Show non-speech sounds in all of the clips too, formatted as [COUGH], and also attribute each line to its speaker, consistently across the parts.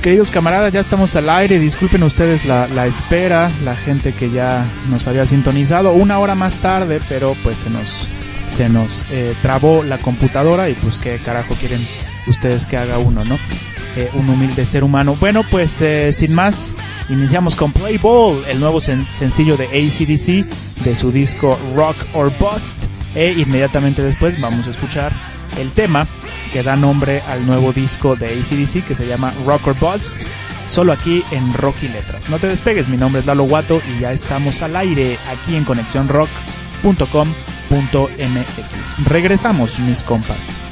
Speaker 1: Queridos camaradas, ya estamos al aire. Disculpen ustedes la, la, espera, la gente que ya nos había sintonizado una hora más tarde, pero pues se nos se nos eh, trabó la computadora y pues qué carajo quieren ustedes que haga uno, ¿no? Eh, un humilde ser humano. Bueno, pues eh, sin más, iniciamos con Play Ball, el nuevo sencillo de ACDC de su disco Rock or Bust. E inmediatamente después vamos a escuchar el tema que da nombre al nuevo disco de ACDC que se llama Rock or Bust. Solo aquí en Rock y Letras. No te despegues, mi nombre es Lalo Guato y ya estamos al aire aquí en ConexionRock.com.mx. Regresamos, mis compas.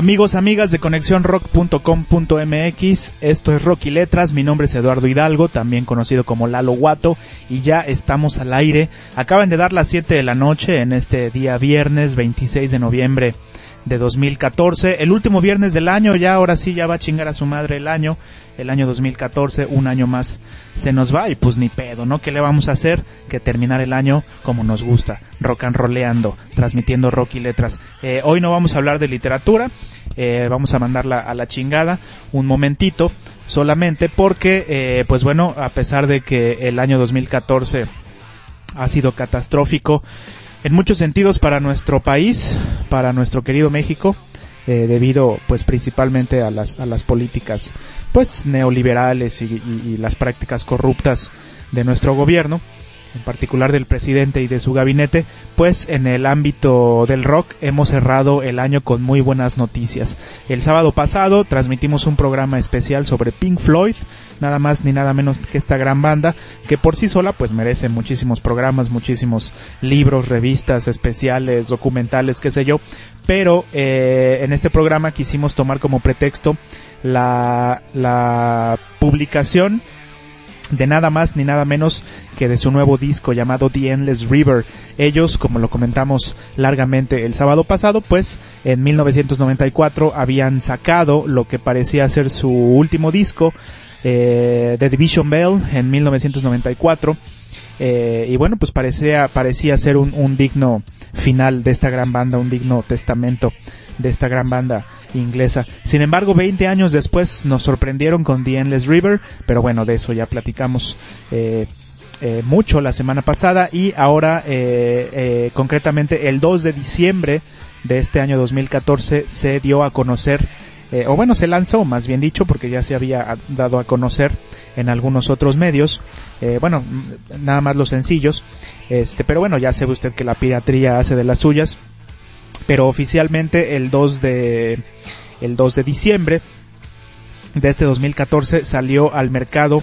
Speaker 1: Amigos, amigas de conexiónrock.com.mx, esto es Rock y Letras, mi nombre es Eduardo Hidalgo, también conocido como Lalo Guato, y ya estamos al aire. Acaban de dar las 7 de la noche en este día viernes 26 de noviembre de 2014, el último viernes del año, ya ahora sí ya va a chingar a su madre el año, el año 2014, un año más se nos va y pues ni pedo, ¿no? ¿Qué le vamos a hacer? Que terminar el año como nos gusta, rock and rollando, transmitiendo rock y letras. Eh, hoy no vamos a hablar de literatura, eh, vamos a mandarla a la chingada un momentito solamente porque, eh, pues bueno, a pesar de que el año 2014 ha sido catastrófico, en muchos sentidos para nuestro país, para nuestro querido México, eh, debido pues principalmente a las, a las políticas pues neoliberales y, y, las prácticas corruptas de nuestro gobierno, en particular del presidente y de su gabinete, pues en el ámbito del rock hemos cerrado el año con muy buenas noticias. El sábado pasado transmitimos un programa especial sobre Pink Floyd, nada más ni nada menos que esta gran banda que por sí sola pues merece muchísimos programas, muchísimos libros, revistas especiales, documentales, qué sé yo, pero eh, en este programa quisimos tomar como pretexto la, la publicación de nada más ni nada menos que de su nuevo disco llamado The Endless River. Ellos, como lo comentamos largamente el sábado pasado, pues en 1994 habían sacado lo que parecía ser su último disco, eh, The Division Bell, en 1994. Eh, y bueno, pues parecía, parecía ser un, un digno final de esta gran banda, un digno testamento de esta gran banda inglesa. Sin embargo, 20 años después nos sorprendieron con The Endless River, pero bueno, de eso ya platicamos eh, eh, mucho la semana pasada y ahora eh, eh concretamente el 2 de diciembre de este año 2014 se dio a conocer eh, o bueno, se lanzó, más bien dicho, porque ya se había dado a conocer en algunos otros medios, eh, bueno, nada más los sencillos, este, pero bueno, ya sabe usted que la piratería hace de las suyas, pero oficialmente el 2 de el 2 de diciembre de este 2014 salió al mercado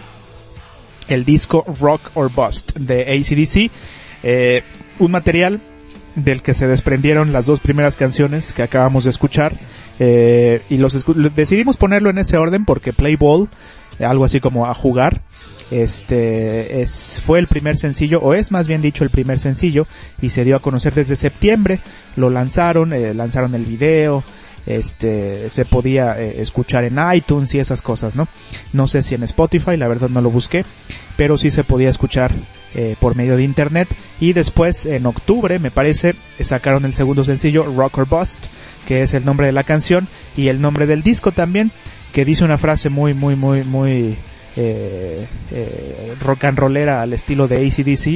Speaker 1: el disco Rock or Bust de ACDC, eh, un material del que se desprendieron las dos primeras canciones que acabamos de escuchar. Eh, y los decidimos ponerlo en ese orden porque Play Ball, algo así como a jugar, este es fue el primer sencillo o es más bien dicho el primer sencillo y se dio a conocer desde septiembre. Lo lanzaron eh, lanzaron el video este se podía eh, escuchar en iTunes y esas cosas no no sé si en Spotify la verdad no lo busqué pero sí se podía escuchar eh, por medio de internet. Y después en octubre me parece sacaron el segundo sencillo Rock or Bust que es el nombre de la canción y el nombre del disco también que dice una frase muy muy muy muy eh, eh, rock and rollera al estilo de ACDC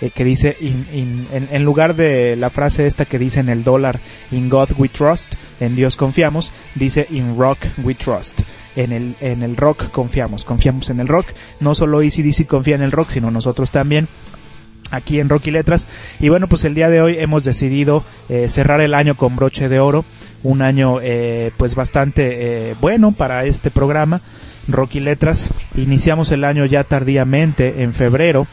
Speaker 1: eh, que dice in, in, en, lugar de la frase esta que dice en el dólar in God we trust en Dios confiamos dice in rock we trust en el en el rock confiamos confiamos en el rock. No solo ACDC confía en el rock sino nosotros también aquí en Rocky Letras. Y bueno, pues el día de hoy hemos decidido eh, cerrar el año con broche de oro, un año eh, pues bastante eh, bueno para este programa. Rocky Letras. Iniciamos el año ya tardíamente en febrero.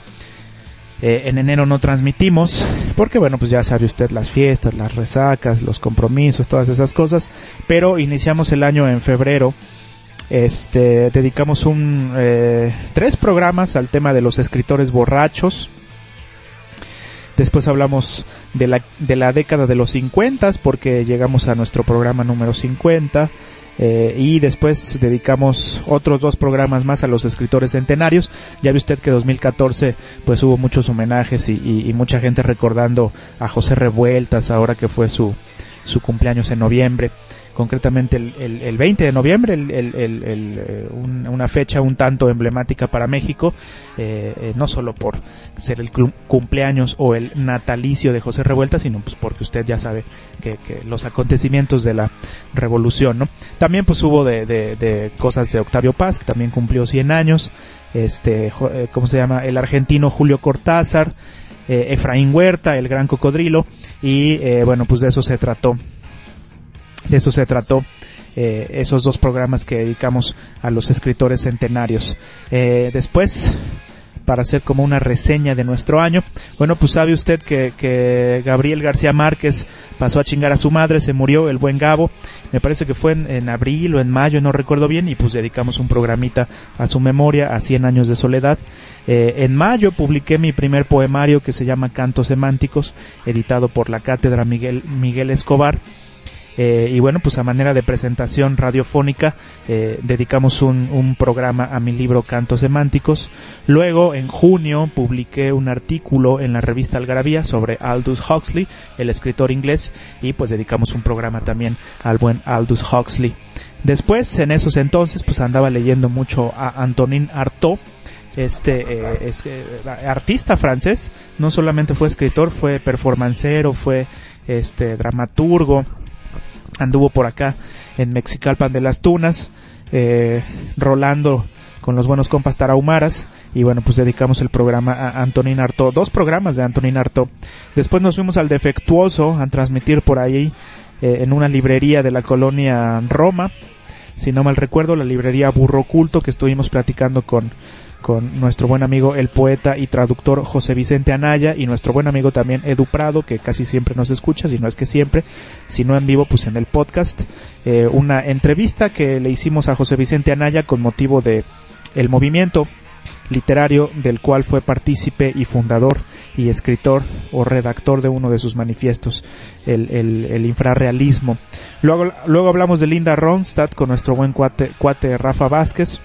Speaker 1: Eh, en enero no transmitimos porque bueno pues ya sabe usted las fiestas, las resacas, los compromisos, todas esas cosas. Pero iniciamos el año en febrero. Este dedicamos un eh, tres programas al tema de los escritores borrachos. Después hablamos de la, de la década de los 50 porque llegamos a nuestro programa número 50. Eh, y después dedicamos otros dos programas más a los escritores centenarios. Ya ve usted que 2014 pues hubo muchos homenajes y, y, y mucha gente recordando a José Revueltas ahora que fue su, su cumpleaños en noviembre concretamente el, el, el 20 de noviembre, el, un, una fecha un tanto emblemática para México, eh, eh, no solo por ser el cumpleaños o el natalicio de José Revuelta, sino pues porque usted ya sabe que, los acontecimientos de la revolución, ¿no? También pues hubo de, de, de cosas de Octavio Paz, que también cumplió 100 años, este, ¿cómo se llama? El argentino Julio Cortázar, eh, Efraín Huerta, el gran cocodrilo, y eh, bueno, pues de eso se trató de eso se trató eh, esos dos programas que dedicamos a los escritores centenarios. Eh, después para hacer como una reseña de nuestro año. Bueno, pues sabe usted que, Gabriel García Márquez pasó a chingar a su madre, se murió el buen Gabo, me parece que fue en, en, abril o en mayo, no recuerdo bien, y pues dedicamos un programita a su memoria, a 100 años de soledad. Eh, en mayo publiqué mi primer poemario que se llama Cantos Semánticos, editado por la cátedra Miguel, Miguel Escobar. Eh, y bueno, pues a manera de presentación radiofónica eh, dedicamos un, programa a mi libro Cantos Semánticos. Luego, en junio, publiqué un artículo en la revista Algarabía sobre Aldous Huxley, el escritor inglés, y pues dedicamos un programa también al buen Aldous Huxley. Después, en esos entonces, pues andaba leyendo mucho a Antonin Artaud, este es, eh, artista francés, no solamente fue escritor, fue performancero, fue este dramaturgo, anduvo por acá en Mexicalpan de las Tunas, eh, rolando con los buenos compas tarahumaras y bueno pues dedicamos el programa a Antonin Artaud, dos programas de Antonin Artaud. Después nos fuimos al defectuoso a transmitir por ahí eh, en una librería de la colonia Roma, si no mal recuerdo, la librería Burro Culto que estuvimos platicando con con nuestro buen amigo el poeta y traductor José Vicente Anaya y nuestro buen amigo también Edu Prado, que casi siempre nos escucha, si no es que siempre, si no en vivo, pues en el podcast. Eh, una entrevista que le hicimos a José Vicente Anaya con motivo de el movimiento literario del cual fue partícipe y fundador y escritor o redactor de uno de sus manifiestos, el, el, infrarrealismo. Luego, luego hablamos de Linda Ronstadt con nuestro buen cuate, cuate Rafa Vázquez,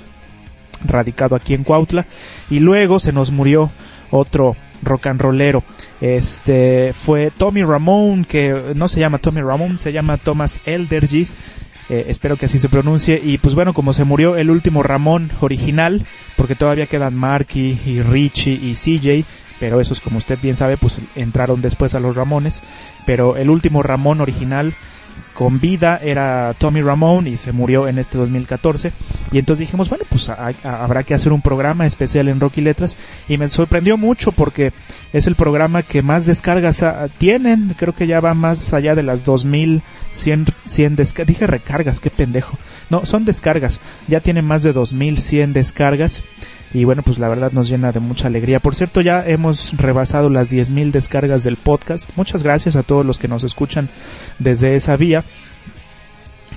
Speaker 1: radicado aquí en Cuautla. Y luego se nos murió otro rock and rollero este fue Tommy Ramón que no se llama Tommy Ramón se llama Thomas Eldergy. Eh, espero que así se pronuncie. Y pues bueno como se murió el último Ramón original porque todavía quedan Marky y Richie y CJ pero esos como usted bien sabe pues entraron después a los Ramones. Pero el último Ramón original con vida era Tommy Ramone y se murió en este 2014 y entonces dijimos bueno pues habrá que hacer un programa especial en Rocky Letras y me sorprendió mucho porque es el programa que más descargas tienen. Creo que ya va más allá de las 2100 100 descargas dije recargas qué pendejo. No son descargas. Ya tiene más de 2100 descargas y bueno, pues la verdad nos llena de mucha alegría. Por cierto, ya hemos rebasado las 10.000 descargas del podcast. Muchas gracias a todos los que nos escuchan desde esa vía.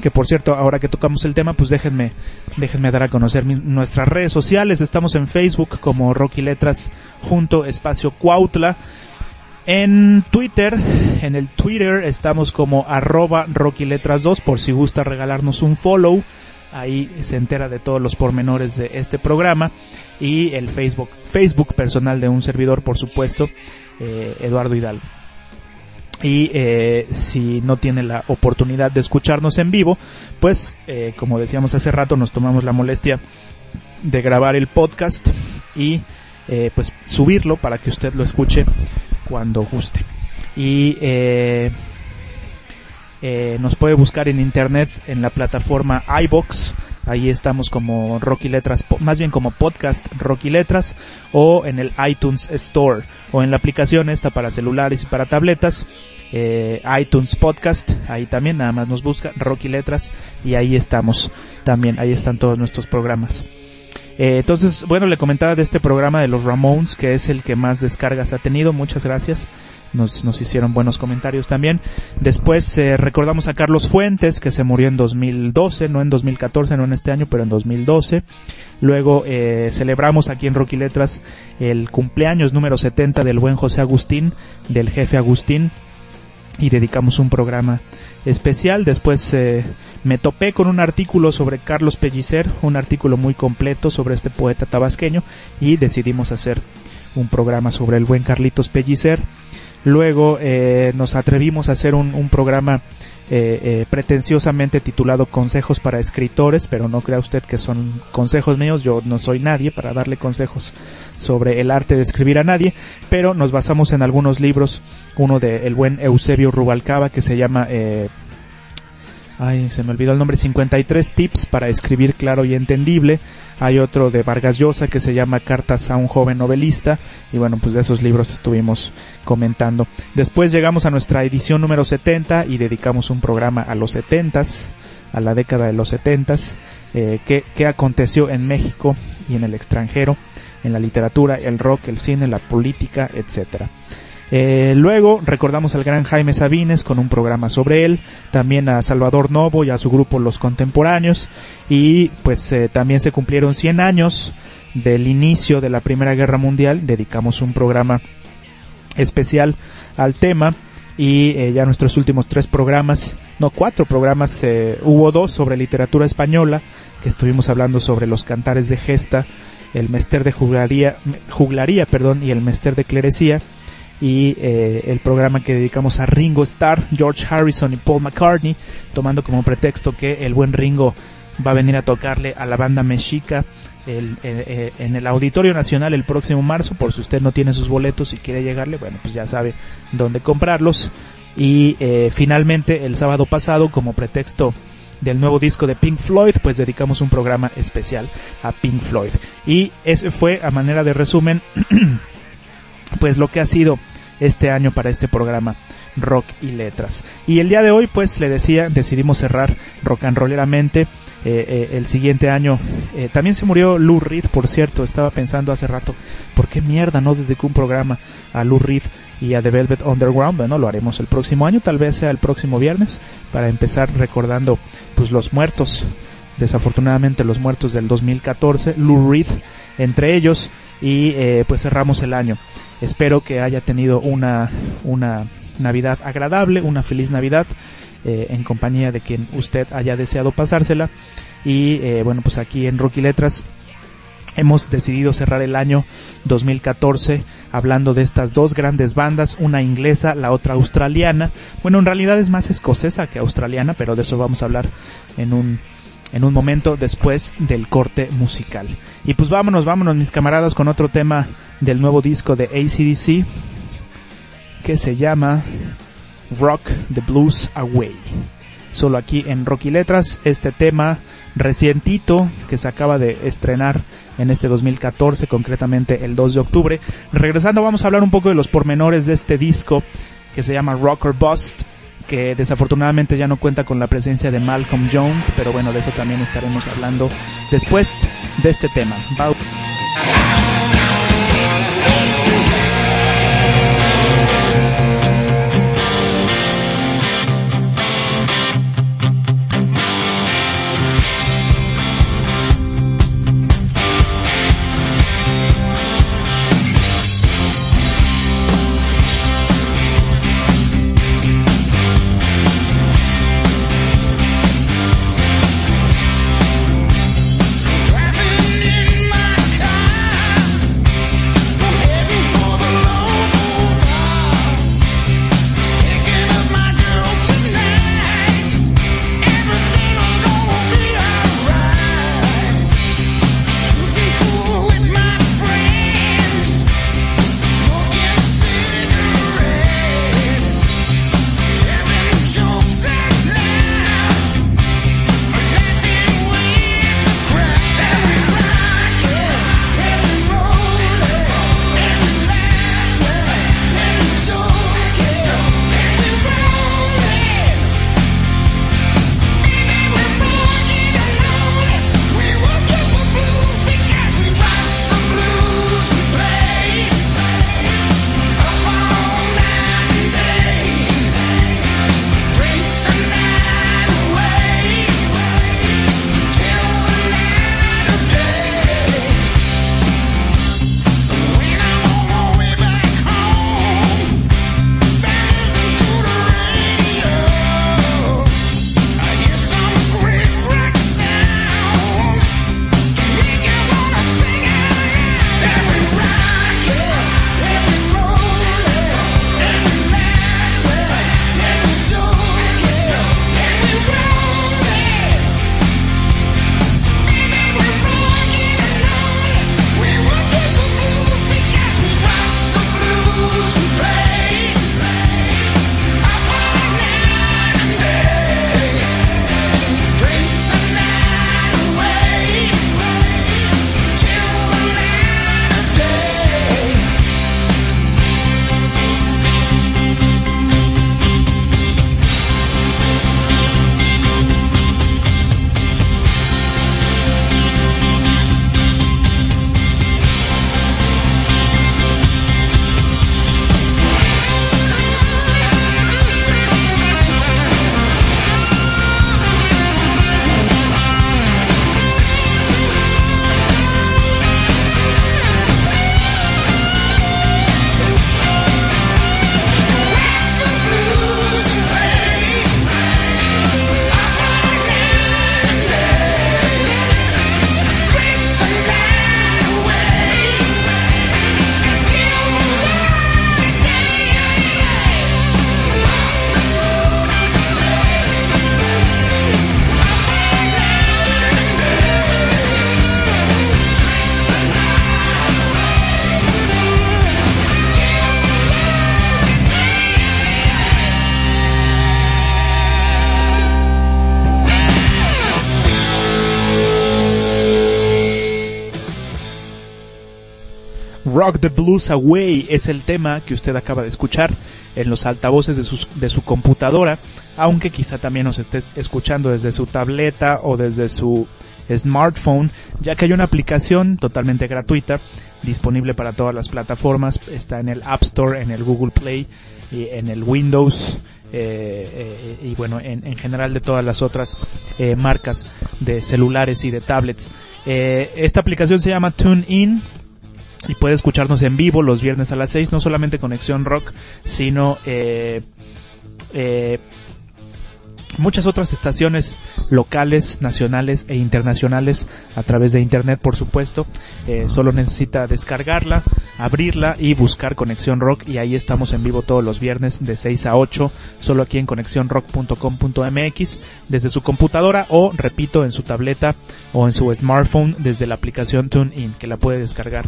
Speaker 1: Que por cierto, ahora que tocamos el tema, pues déjenme, déjenme dar a conocer nuestras redes sociales. Estamos en Facebook como Rocky Letras junto espacio Cuautla. En Twitter, en el Twitter estamos como arroba Rocky Letras 2 por si gusta regalarnos un follow. Ahí se entera de todos los pormenores de este programa y el Facebook, Facebook personal de un servidor, por supuesto, eh, Eduardo Hidalgo. Y eh, si no tiene la oportunidad de escucharnos en vivo, pues eh, como decíamos hace rato, nos tomamos la molestia de grabar el podcast y pues subirlo para que usted lo escuche cuando guste. Y eh, nos puede buscar en internet en la plataforma iBox Ahí estamos como Rocky Letras, más bien como podcast Rocky Letras o en el iTunes Store o en la aplicación esta para celulares y para tabletas. Eh, iTunes Podcast, ahí también nada más nos busca Rocky Letras y ahí estamos también, ahí están todos nuestros programas. Eh, entonces, bueno, le comentaba de este programa de los Ramones, que es el que más descargas ha tenido. Muchas gracias nos, nos hicieron buenos comentarios también. Después eh, recordamos a Carlos Fuentes, que se murió en 2012, no en 2014, no en este año, pero en 2012. Luego eh, celebramos aquí en Rocky Letras el cumpleaños número 70 del buen José Agustín, del jefe Agustín, y dedicamos un programa especial. Después eh, me topé con un artículo sobre Carlos Pellicer, un artículo muy completo sobre este poeta tabasqueño, y decidimos hacer un programa sobre el buen Carlitos Pellicer. Luego eh, nos atrevimos a hacer un, un programa eh, eh, pretenciosamente titulado Consejos para Escritores, pero no crea usted que son consejos míos, yo no soy nadie para darle consejos sobre el arte de escribir a nadie, pero nos basamos en algunos libros, uno de el buen Eusebio Rubalcaba que se llama eh, ay, se me olvidó el nombre, 53 tips para escribir claro y entendible. Hay otro de Vargas Llosa que se llama Cartas a un joven novelista. Y bueno, pues de esos libros estuvimos comentando. Después llegamos a nuestra edición número 70 y dedicamos un programa a los 70s, a la década de los 70s, eh, aconteció en México y en el extranjero en la literatura, el rock, el cine, la política, etcétera. Eh, luego recordamos al gran Jaime Sabines con un programa sobre él, también a Salvador Novo y a su grupo Los Contemporáneos y pues eh, también se cumplieron 100 años del inicio de la Primera Guerra Mundial, dedicamos un programa especial al tema y eh, ya nuestros últimos tres programas, no cuatro programas, hubo dos sobre literatura española, que estuvimos hablando sobre los cantares de gesta, el mester de juglaría, juglaría perdón, y el mester de clerecía y eh, el programa que dedicamos a Ringo Starr, George Harrison y Paul McCartney, tomando como pretexto que el buen Ringo va a venir a tocarle a la banda mexica eh, en el Auditorio Nacional el próximo marzo, por si usted no tiene sus boletos y quiere llegarle, bueno, pues ya sabe dónde comprarlos. Y eh, finalmente el sábado pasado, como pretexto del nuevo disco de Pink Floyd, pues dedicamos un programa especial a Pink Floyd. Y ese fue, a manera de resumen, [CLEARS THROAT] pues lo que ha sido este año para este programa rock y letras. Y el día de hoy, pues le decía, decidimos cerrar rock and rolleramente. Eh, eh, el siguiente año eh, también se murió Lou Reed, por cierto. Estaba pensando hace rato, ¿por qué mierda no dedicó un programa a Lou Reed y a The Velvet Underground? Bueno, lo haremos el próximo año, tal vez sea el próximo viernes, para empezar recordando pues los muertos, desafortunadamente los muertos del 2014, Lou Reed entre ellos, y pues cerramos el año. Espero que haya tenido una, una Navidad agradable, una feliz Navidad eh, en compañía de quien usted haya deseado pasársela. Y eh, bueno, pues aquí en Rocky Letras hemos decidido cerrar el año 2014 hablando de estas dos grandes bandas, una inglesa, la otra australiana. Bueno, en realidad es más escocesa que australiana, pero de eso vamos a hablar en un en un momento después del corte musical. Y pues vámonos, vámonos mis camaradas con otro tema del nuevo disco de ACDC que se llama Rock the Blues Away. Solo aquí en Rocky Letras, este tema recientito que se acaba de estrenar en este 2014, concretamente el 2 de octubre. Regresando vamos a hablar un poco de los pormenores de este disco que se llama Rocker Bust que desafortunadamente ya no cuenta con la presencia de Malcolm Jones, pero bueno, de eso también estaremos hablando después de este tema. Blues Away es el tema que usted acaba de escuchar en los altavoces de su, computadora, aunque quizá también nos esté escuchando desde su tableta o desde su smartphone, ya que hay una aplicación totalmente gratuita disponible para todas las plataformas, está en el App Store, en el Google Play y en el Windows. Eh, eh, y bueno, en, en, general de todas las otras eh, marcas de celulares y de tablets. esta aplicación se llama TuneIn y puede escucharnos en vivo los viernes a las 6, no solamente Conexión Rock, sino muchas otras estaciones locales, nacionales e internacionales a través de internet, por supuesto. Eh, solo necesita descargarla, abrirla y buscar Conexión Rock y ahí estamos en vivo todos los viernes de 6 a 8, solo aquí en conexiónrock.com.mx desde su computadora o, repito, en su tableta o en su smartphone desde la aplicación TuneIn que la puede descargar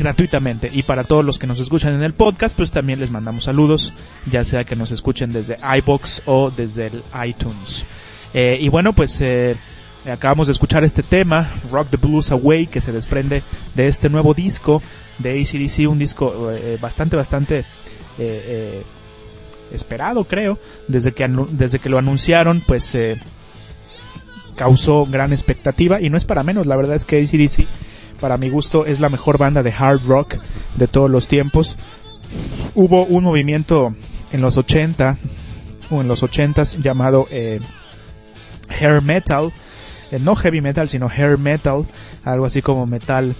Speaker 1: gratuitamente. Y para todos los que nos escuchan en el podcast, pues también les mandamos saludos, ya sea que nos escuchen desde iBox o desde el iTunes. Eh, y bueno, pues eh, acabamos de escuchar este tema, Rock the Blues Away, que se desprende de este nuevo disco de ACDC, un disco eh, bastante, bastante esperado, creo, desde que, desde que lo anunciaron, pues causó gran expectativa y no es para menos, la verdad es que ACDC para mi gusto es la mejor banda de hard rock de todos los tiempos. Hubo un movimiento en los 80 o en los 80s llamado eh, hair metal, eh, no heavy metal sino hair metal, algo así como metal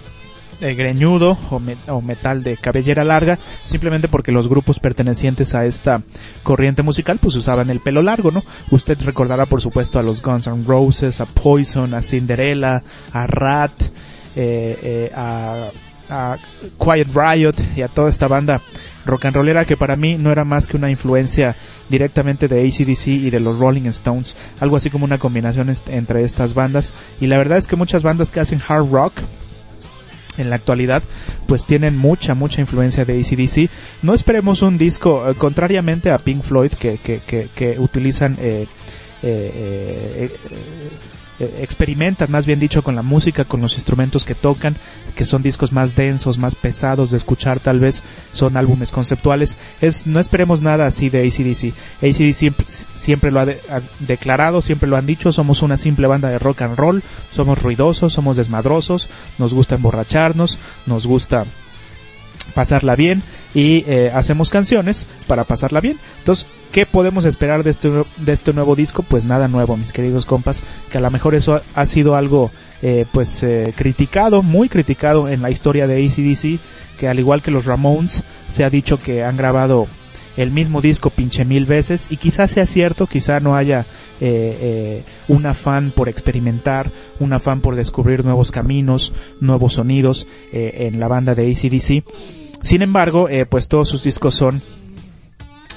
Speaker 1: eh, greñudo o, o, metal de cabellera larga, simplemente porque los grupos pertenecientes a esta corriente musical pues usaban el pelo largo, ¿no? Usted recordará por supuesto a los Guns N' Roses, a Poison, a Cinderella, a Rat, eh, eh, a, Quiet Riot y a toda esta banda rock and rollera que para mí no era más que una influencia directamente de ACDC y de los Rolling Stones, algo así como una combinación entre estas bandas. Y la verdad es que muchas bandas que hacen hard rock en la actualidad pues tienen mucha mucha influencia de ACDC no esperemos un disco eh, contrariamente a Pink Floyd que, que, que, utilizan eh, eh, eh, experimentan, más bien dicho, con la música, con los instrumentos que tocan, que son discos más densos, más pesados de escuchar, tal vez son álbumes conceptuales. Es, no esperemos nada así de ACDC. ACDC siempre, siempre lo ha, declarado, siempre lo han dicho, somos una simple banda de rock and roll, somos ruidosos, somos desmadrosos, nos gusta emborracharnos, nos gusta pasarla bien y eh, hacemos canciones para pasarla bien. Entonces, ¿qué podemos esperar de este, de este nuevo disco? Pues nada nuevo, mis queridos compas, que a lo mejor eso ha sido algo eh, pues eh, criticado, muy criticado en la historia de ACDC, que al igual que los Ramones, se ha dicho que han grabado el mismo disco pinche mil veces y quizás sea cierto, quizá no haya eh, un afán por experimentar, un afán por descubrir nuevos caminos, nuevos sonidos en la banda de ACDC sin embargo, eh, pues todos sus discos son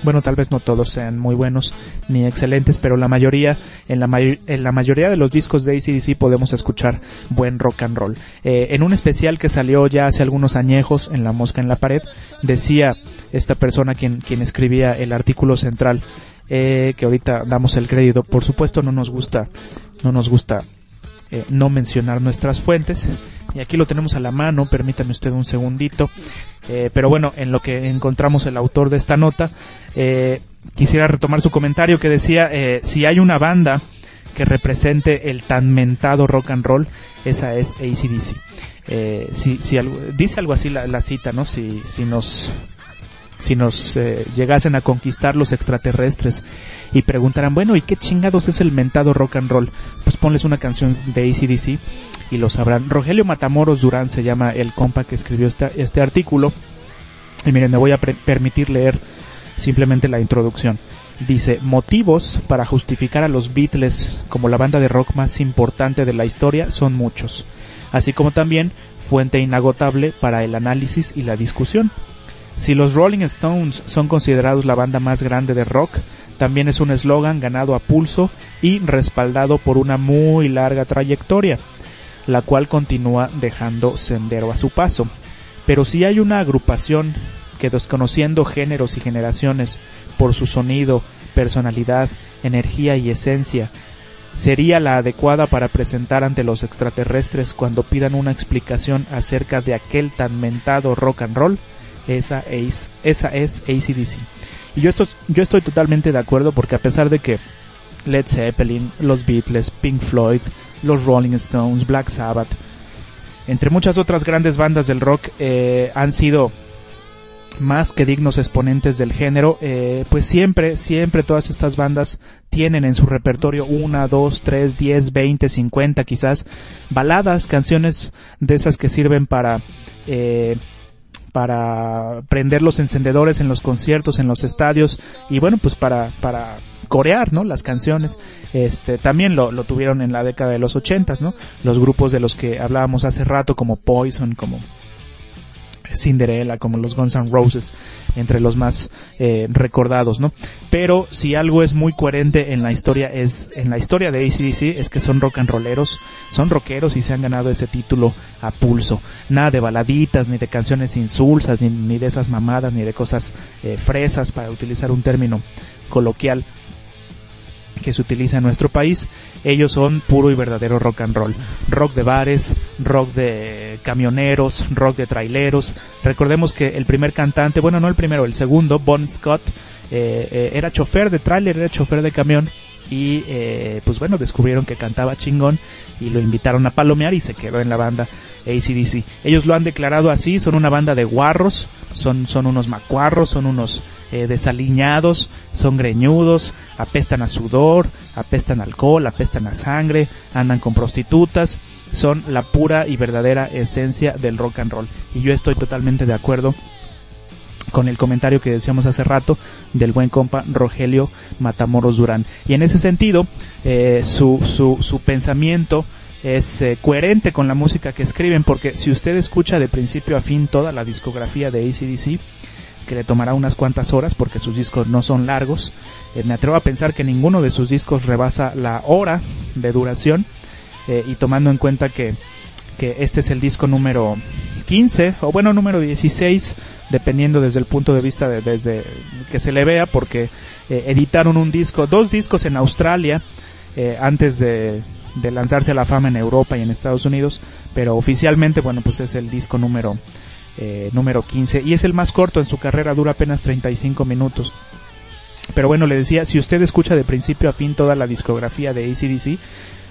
Speaker 1: bueno, tal vez no todos sean muy buenos ni excelentes, pero la mayoría, en la, en la mayoría de los discos de ACDC podemos escuchar buen rock and roll. Eh, en un especial que salió ya hace algunos añejos en La Mosca en la Pared, decía esta persona quien, quien escribía el artículo central, eh, que ahorita damos el crédito, por supuesto no nos gusta, no nos gusta eh, no mencionar nuestras fuentes. Y aquí lo tenemos a la mano, permítame usted un segundito. Eh, pero bueno, en lo que encontramos el autor de esta nota, eh, quisiera retomar su comentario que decía, si hay una banda que represente el tan mentado rock and roll, esa es ACDC. si, si dice algo así la, la, cita, ¿no? Si, si nos si nos llegasen a conquistar los extraterrestres y preguntarán, bueno, ¿y qué chingados es el mentado rock and roll? Pues ponles una canción de ACDC y lo sabrán. Rogelio Matamoros Durán se llama el compa que escribió este, este artículo. Y miren, me voy a permitir leer simplemente la introducción. Dice, motivos para justificar a los Beatles como la banda de rock más importante de la historia son muchos, así como también fuente inagotable para el análisis y la discusión. Si los Rolling Stones son considerados la banda más grande de rock, también es un eslogan ganado a pulso y respaldado por una muy larga trayectoria, la cual continúa dejando sendero a su paso. Pero si hay una agrupación que desconociendo géneros y generaciones por su sonido, personalidad, energía y esencia, sería la adecuada para presentar ante los extraterrestres cuando pidan una explicación acerca de aquel tan mentado rock and roll? Esa es, esa es ACDC. Y yo, esto, yo estoy totalmente de acuerdo porque a pesar de que Led Zeppelin, los Beatles, Pink Floyd, los Rolling Stones, Black Sabbath, entre muchas otras grandes bandas del rock eh, han sido más que dignos exponentes del género, eh, pues siempre, siempre todas estas bandas tienen en su repertorio una, dos, tres, diez, veinte, cincuenta quizás baladas, canciones de esas que sirven para eh, para prender los encendedores en los conciertos, en los estadios y bueno, pues para para corear, ¿no? Las canciones, este, también lo, lo tuvieron en la década de los ochentas, ¿no? Los grupos de los que hablábamos hace rato, como Poison, como Cinderella, como los Guns N' Roses, entre los más eh, recordados, ¿no? Pero si algo es muy coherente en la historia es en la historia de ACDC es que son rock and rolleros, son rockeros y se han ganado ese título a pulso. Nada de baladitas, ni de canciones insulsas, ni, de esas mamadas, ni de cosas eh, fresas, para utilizar un término coloquial que se utiliza en nuestro país, ellos son puro y verdadero rock and roll. Rock de bares, rock de camioneros, rock de traileros. Recordemos que el primer cantante, bueno, no el primero, el segundo, Bon Scott, eh, eh, era chofer de trailer, era chofer de camión y eh, pues bueno, descubrieron que cantaba chingón y lo invitaron a palomear y se quedó en la banda ACDC. Ellos lo han declarado así, son una banda de guarros, son, son unos macuarros, son unos eh, desaliñados, son greñudos, apestan a sudor, apestan alcohol, apestan a sangre, andan con prostitutas, son la pura y verdadera esencia del rock and roll. Y yo estoy totalmente de acuerdo con el comentario que decíamos hace rato del buen compa Rogelio Matamoros Durán. Y en ese sentido, eh, su, su, su, pensamiento es eh, coherente con la música que escriben, porque si usted escucha de principio a fin toda la discografía de ACDC, que le tomará unas cuantas horas porque sus discos no son largos. Eh, me atrevo a pensar que ninguno de sus discos rebasa la hora de duración eh, y tomando en cuenta que, este es el disco número 15 o bueno número 16 dependiendo desde el punto de vista de, desde que se le vea porque eh, editaron un disco dos discos en Australia antes de, de lanzarse a la fama en Europa y en Estados Unidos pero oficialmente bueno pues es el disco número eh, número 15 y es el más corto en su carrera, dura apenas 35 minutos. Pero bueno, le decía, si usted escucha de principio a fin toda la discografía de ACDC,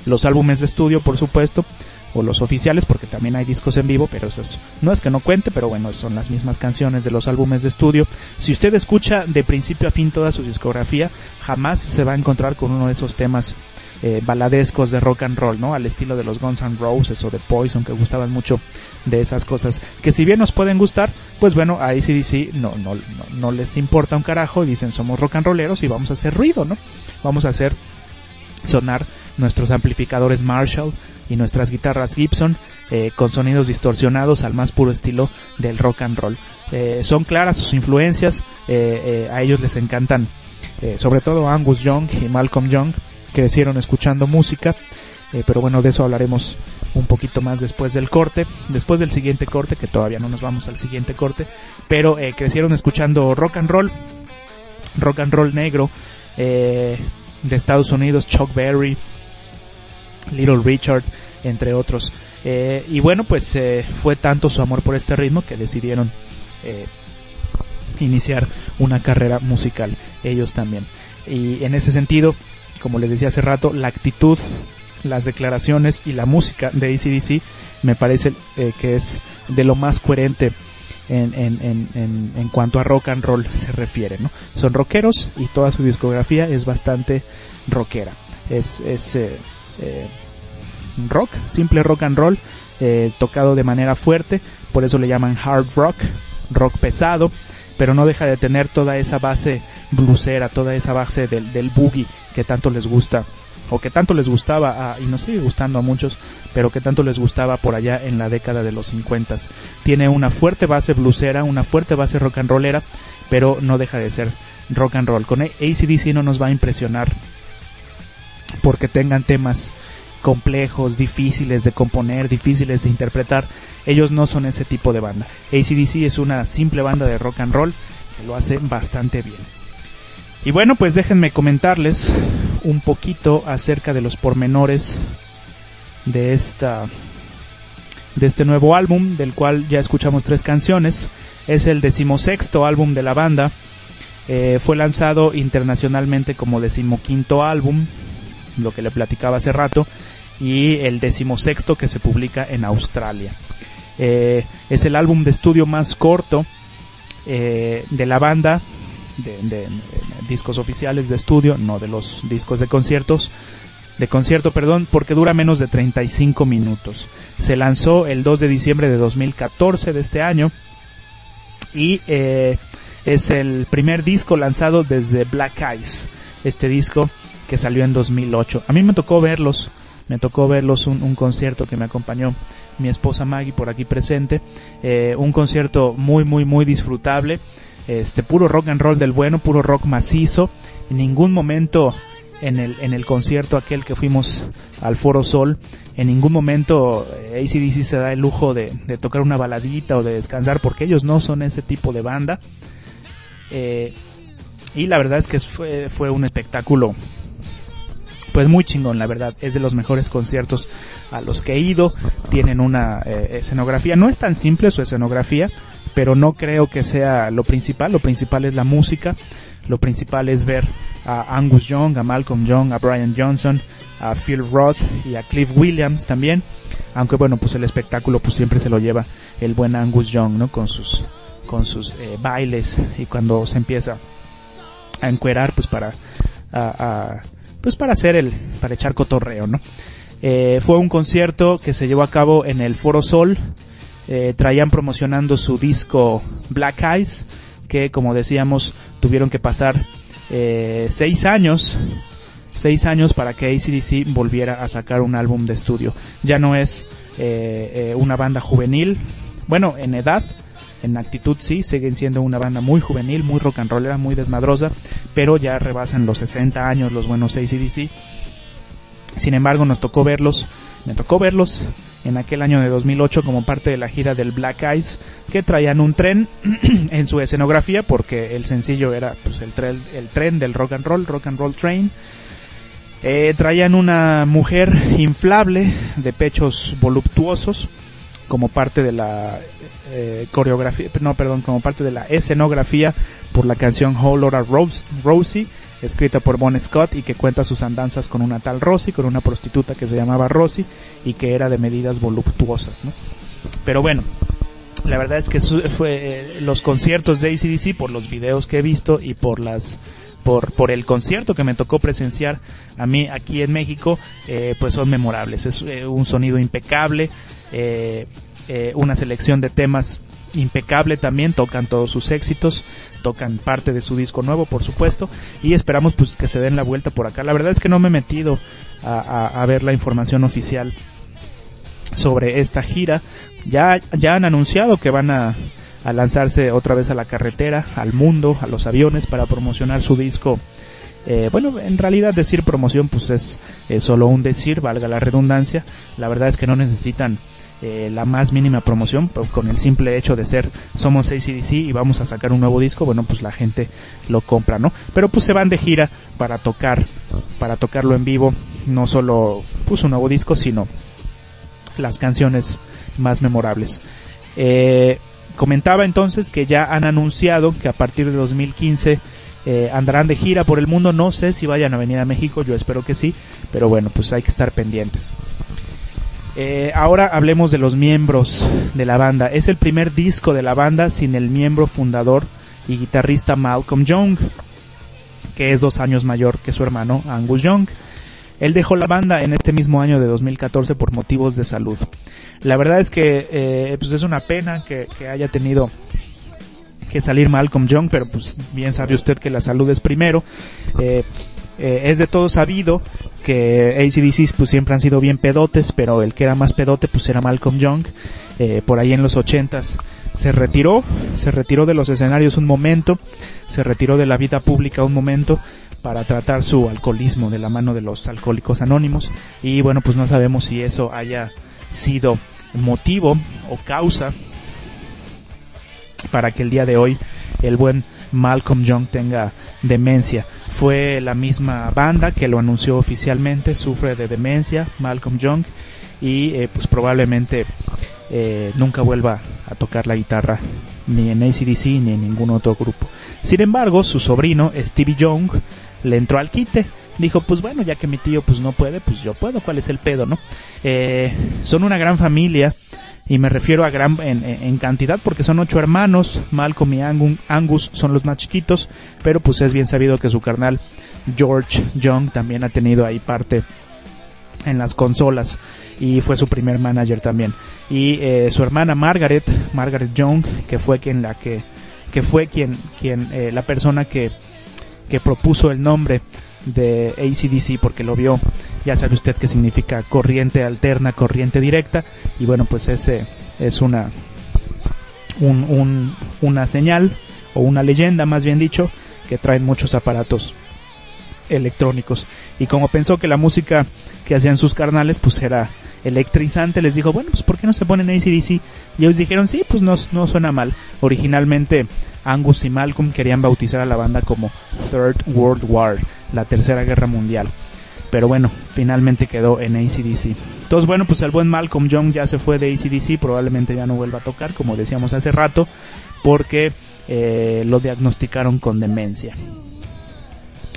Speaker 1: los álbumes de estudio, por supuesto, o los oficiales, porque también hay discos en vivo, pero eso no es que no cuente, pero bueno, son las mismas canciones de los álbumes de estudio. Si usted escucha de principio a fin toda su discografía, jamás se va a encontrar con uno de esos temas eh, baladescos de rock and roll, ¿no? Al estilo de los Guns N' Roses o de Poison, que gustaban mucho de esas cosas. Que si bien nos pueden gustar, pues bueno, a ACDC no, no, no, no les importa un carajo, dicen somos rock and rolleros y vamos a hacer ruido, ¿no? Vamos a hacer sonar nuestros amplificadores Marshall y nuestras guitarras Gibson eh, con sonidos distorsionados al más puro estilo del rock and roll. Eh, son claras sus influencias, a ellos les encantan sobre todo Angus Young y Malcolm Young, crecieron escuchando música, eh, pero bueno, de eso hablaremos un poquito más después del corte, después del siguiente corte, que todavía no nos vamos al siguiente corte, pero eh, crecieron escuchando rock and roll, rock and roll negro eh, de Estados Unidos, Chuck Berry, Little Richard, entre otros. y bueno, pues fue tanto su amor por este ritmo que decidieron iniciar una carrera musical, ellos también. Y en ese sentido, como les decía hace rato, la actitud, las declaraciones y la música de ACDC me parece eh, que es de lo más coherente en, en, en, en, cuanto a rock and roll se refiere. ¿no? Son rockeros y toda su discografía es bastante rockera. Es, es eh, eh, rock, simple rock and roll, tocado de manera fuerte, por eso le llaman hard rock, rock pesado, pero no deja de tener toda esa base blusera, toda esa base del, del boogie que tanto les gusta o que tanto les gustaba y nos sigue gustando a muchos, pero que tanto les gustaba por allá en la década de los 50. Tiene una fuerte base blusera, una fuerte base rock and rollera, pero no deja de ser rock and roll. Con ACDC no nos va a impresionar porque tengan temas complejos, difíciles de componer, difíciles de interpretar. Ellos no son ese tipo de banda. ACDC es una simple banda de rock and roll que lo hace bastante bien. Y bueno, pues déjenme comentarles un poquito acerca de los pormenores de esta de este nuevo álbum, del cual ya escuchamos tres canciones. Es el decimosexto álbum de la banda. Eh, fue lanzado internacionalmente como decimoquinto álbum, lo que le platicaba hace rato, y el decimosexto que se publica en Australia. Eh, es el álbum de estudio más corto eh, de la banda, de, discos oficiales de estudio, no de los discos de conciertos, de concierto, perdón, porque dura menos de 35 minutos. Se lanzó el 2 de diciembre de 2014 de este año y eh, es el primer disco lanzado desde Black Eyes, este disco que salió en 2008. A mí me tocó verlos, me tocó verlos un, concierto que me acompañó mi esposa Maggie por aquí presente, eh, un concierto muy muy muy disfrutable, este puro rock and roll del bueno, puro rock macizo, en ningún momento en el, en el concierto aquel que fuimos al Foro Sol, en ningún momento eh, ACDC se da el lujo de, tocar una baladita o de descansar porque ellos no son ese tipo de banda. Eh, y la verdad es que fue, fue un espectáculo pues muy chingón, la verdad. Es de los mejores conciertos a los que he ido. Tienen una eh, escenografía, no es tan simple su escenografía, pero no creo que sea lo principal. Lo principal es la música. Lo principal es ver a Angus Young, a Malcolm Young, a Brian Johnson, a Phil Roth y a Cliff Williams también. Aunque bueno, pues el espectáculo pues siempre se lo lleva el buen Angus Young, ¿no? Con sus con sus eh, bailes y cuando se empieza a encuerar pues para pues para hacer el para echar cotorreo, ¿no? Eh, fue un concierto que se llevó a cabo en el Foro Sol. Eh, traían promocionando su disco Black Eyes, que como decíamos tuvieron que pasar eh, seis años, seis años para que ACDC volviera a sacar un álbum de estudio. Ya no es una banda juvenil, bueno, en edad, en actitud sí, siguen siendo una banda muy juvenil, muy rock and rollera, muy desmadrosa, pero ya rebasan los 60 años los buenos ACDC. Sin embargo, nos tocó verlos, me tocó verlos en aquel año de 2008 como parte de la gira del Black Eyes que traían un tren [CLEARS THROAT] en su escenografía porque el sencillo era pues el tren, el tren del rock and roll, rock and roll train. Eh, traían una mujer inflable de pechos voluptuosos como parte de la eh, coreografía, no, perdón, como parte de la escenografía por la canción Whole Lotta Rose, Rosie, escrita por Bon Scott y que cuenta sus andanzas con una tal Rosie, con una prostituta que se llamaba Rosie y que era de medidas voluptuosas, ¿no? Pero bueno, la verdad es que fue eh, los conciertos de ACDC por los videos que he visto y por las por, por el concierto que me tocó presenciar a mí aquí en México, eh, pues son memorables. Es un sonido impecable, eh, eh, una selección de temas impecable también, tocan todos sus éxitos, tocan parte de su disco nuevo, por supuesto, y esperamos pues que se den la vuelta por acá. La verdad es que no me he metido a, ver la información oficial sobre esta gira. Ya, ya han anunciado que van a, lanzarse otra vez a la carretera, al mundo, a los aviones para promocionar su disco. Eh, bueno, en realidad decir promoción pues es solo un decir, valga la redundancia. La verdad es que no necesitan eh, la más mínima promoción, pues, con el simple hecho de ser somos ACDC y vamos a sacar un nuevo disco, bueno, pues la gente lo compra, ¿no? Pero pues se van de gira para tocar, para tocarlo en vivo, no solo pues un nuevo disco, sino las canciones más memorables. Eh, comentaba entonces que ya han anunciado que a partir de 2015 eh, andarán de gira por el mundo. No sé si vayan a venir a México, yo espero que sí, pero bueno, pues hay que estar pendientes. Eh, ahora hablemos de los miembros de la banda. Es el primer disco de la banda sin el miembro fundador y guitarrista Malcolm Young, que es dos años mayor que su hermano Angus Young. Él dejó la banda en este mismo año de 2014 por motivos de salud. La verdad es que eh, pues es una pena que, haya tenido que salir Malcolm Young, pero pues bien sabe usted que la salud es primero. Eh, eh, es de todo sabido que ACDC pues siempre han sido bien pedotes, pero el que era más pedote pues era Malcolm Young. Eh, por ahí en los ochentas se retiró, se retiró de los escenarios un momento, se retiró de la vida pública un momento para tratar su alcoholismo de la mano de los alcohólicos anónimos y bueno pues no sabemos si eso haya sido motivo o causa para que el día de hoy el buen Malcolm Young tenga demencia. fue la misma banda que lo anunció oficialmente, sufre de demencia, Malcolm Young, y eh, pues probablemente eh, nunca vuelva a tocar la guitarra ni en ACDC ni en ningún otro grupo. Sin embargo, su sobrino, Stevie Young, le entró al quite. Dijo, pues bueno, ya que mi tío pues no puede, pues yo puedo, ¿cuál es el pedo, no? Eh, son una gran familia, y me refiero a gran en, cantidad porque son ocho hermanos, Malcolm y Angus son los más chiquitos, pero pues es bien sabido que su carnal George Young también ha tenido ahí parte en las consolas y fue su primer manager también y eh, su hermana Margaret Margaret Young que fue quien la que que fue quien quien eh, la persona que que propuso el nombre de ACDC porque lo vio ya sabe usted que significa corriente alterna corriente directa y bueno pues ese es una un, un, una señal o una leyenda más bien dicho que traen muchos aparatos electrónicos. Y como pensó que la música que hacían sus carnales pues era electrizante, les dijo, bueno, pues ¿por qué no se ponen ACDC? Y ellos dijeron, sí, pues no, no suena mal. Originalmente Angus y Malcolm querían bautizar a la banda como Third World War, la Tercera Guerra Mundial. Pero bueno, finalmente quedó en ACDC. Entonces, bueno, pues el buen Malcolm Young ya se fue de ACDC, probablemente ya no vuelva a tocar, como decíamos hace rato, porque eh, lo diagnosticaron con demencia.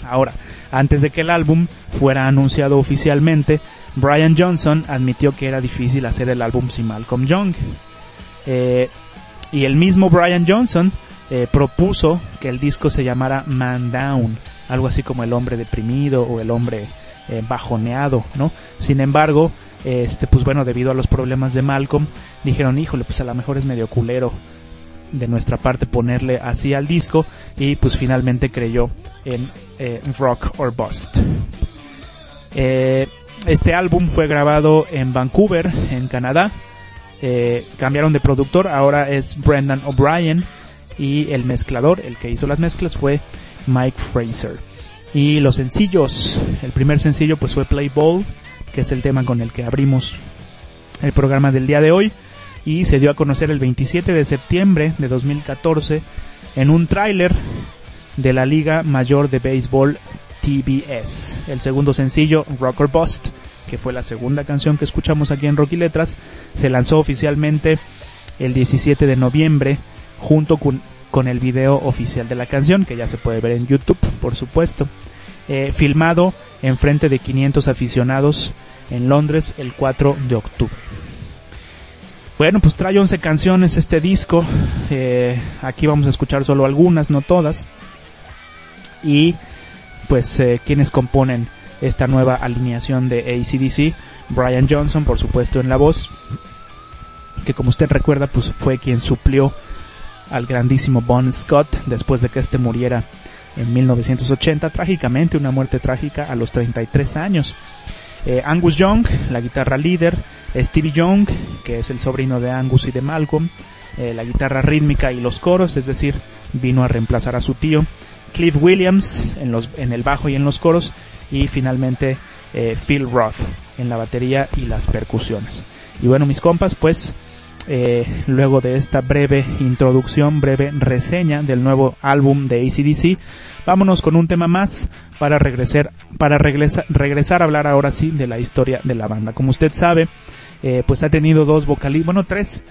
Speaker 1: Ahora, antes de que el álbum fuera anunciado oficialmente, Brian Johnson admitió que era difícil hacer el álbum sin Malcolm Young. Eh, y el mismo Brian Johnson eh, propuso que el disco se llamara Man Down, algo así como el hombre deprimido o el hombre eh, bajoneado, ¿no? Sin embargo, este, pues bueno, debido a los problemas de Malcolm, dijeron, híjole, pues a lo mejor es medio culero de nuestra parte ponerle así al disco y pues finalmente creyó en Rock or Bust. Eh, este álbum fue grabado en Vancouver, en Canadá. Eh, cambiaron de productor, ahora es Brendan O'Brien y el mezclador, el que hizo las mezclas fue Mike Fraser. Y los sencillos, el primer sencillo pues fue Play Ball, que es el tema con el que abrimos el programa del día de hoy y se dio a conocer el 27 de septiembre de 2014 en un tráiler de la Liga Mayor de Béisbol TBS. El segundo sencillo, Rocker Bust, que fue la segunda canción que escuchamos aquí en Rocky Letras, se lanzó oficialmente el 17 de noviembre junto con, con el video oficial de la canción, que ya se puede ver en YouTube, por supuesto, eh, filmado en frente de 500 aficionados en Londres el 4 de octubre. Bueno, pues trae 11 canciones este disco. Eh, aquí vamos a escuchar solo algunas, no todas. Y pues eh, quienes componen esta nueva alineación de ACDC. Brian Johnson, por supuesto, en la voz. Que como usted recuerda, pues fue quien suplió al grandísimo Bon Scott después de que este muriera en 1980, trágicamente, una muerte trágica a los 33 años. Eh, Angus Young, la guitarra líder, Stevie Young, que es el sobrino de Angus y de Malcolm, eh, la guitarra rítmica y los coros, es decir, vino a reemplazar a su tío, Cliff Williams en, los, en el bajo y en los coros, y finalmente eh, Phil Roth en la batería y las percusiones. Y bueno, mis compas, pues eh, luego de esta breve introducción, breve reseña del nuevo álbum de ACDC, vámonos con un tema más para regresar, para regresar a hablar ahora sí de la historia de la banda. Como usted sabe, eh, pues ha tenido dos vocalistas, bueno, tres,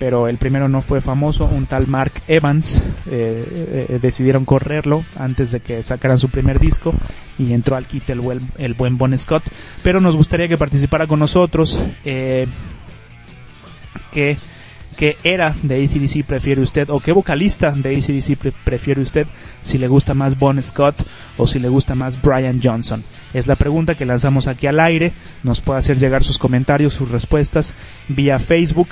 Speaker 1: pero el primero no fue famoso, un tal Mark Evans, eh, decidieron correrlo antes de que sacaran su primer disco y entró al kit el buen, Bon Scott, pero nos gustaría que participara con nosotros. Eh, qué, era de ACDC prefiere usted o qué vocalista de ACDC prefiere usted si le gusta más Bon Scott o si le gusta más Brian Johnson. Es la pregunta que lanzamos aquí al aire. Nos puede hacer llegar sus comentarios, sus respuestas vía Facebook.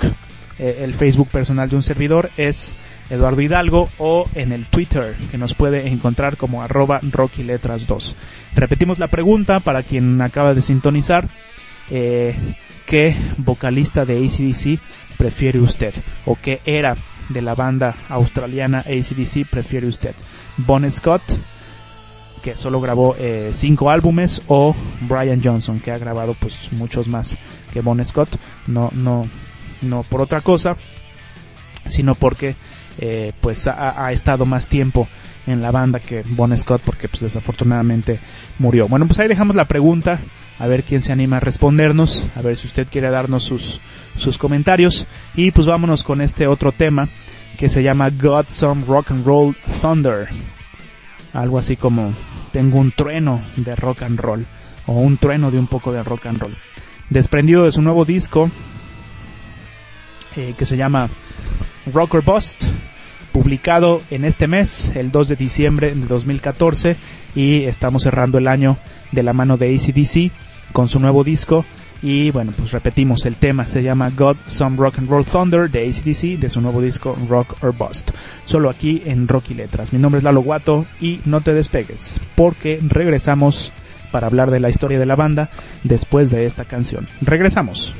Speaker 1: Eh, el Facebook personal de un servidor es Eduardo Hidalgo o en el Twitter que nos puede encontrar como arroba Rocky Letras 2. Repetimos la pregunta para quien acaba de sintonizar. Eh, ¿Qué vocalista de ACDC prefiere usted? ¿O qué era de la banda australiana ACDC prefiere usted? Bon Scott, que solo grabó eh, cinco álbumes, o Brian Johnson, que ha grabado pues muchos más que Bon Scott. No, no, no por otra cosa, sino porque eh, pues ha, estado más tiempo
Speaker 2: en la banda que Bon Scott porque pues desafortunadamente murió. Bueno, pues ahí dejamos la pregunta, a ver quién se anima a respondernos, a ver si usted quiere darnos sus, sus comentarios y pues vámonos con este otro tema que se llama God Some Rock and Roll Thunder. Algo así como tengo un trueno de rock and roll o un trueno de un poco de rock and roll. Desprendido de su nuevo disco eh, que se llama Rocker Bust, publicado en este mes, el 2 de diciembre de 2014, y estamos cerrando el año de la mano de ACDC con su nuevo disco. Y bueno, pues repetimos el tema, se llama God Some Rock and Roll Thunder de ACDC, de su nuevo disco Rock or Bust. Solo aquí en Rocky Letras. Mi nombre es Lalo Guato y no te despegues, porque regresamos para hablar de la historia de la banda después de esta canción. Regresamos.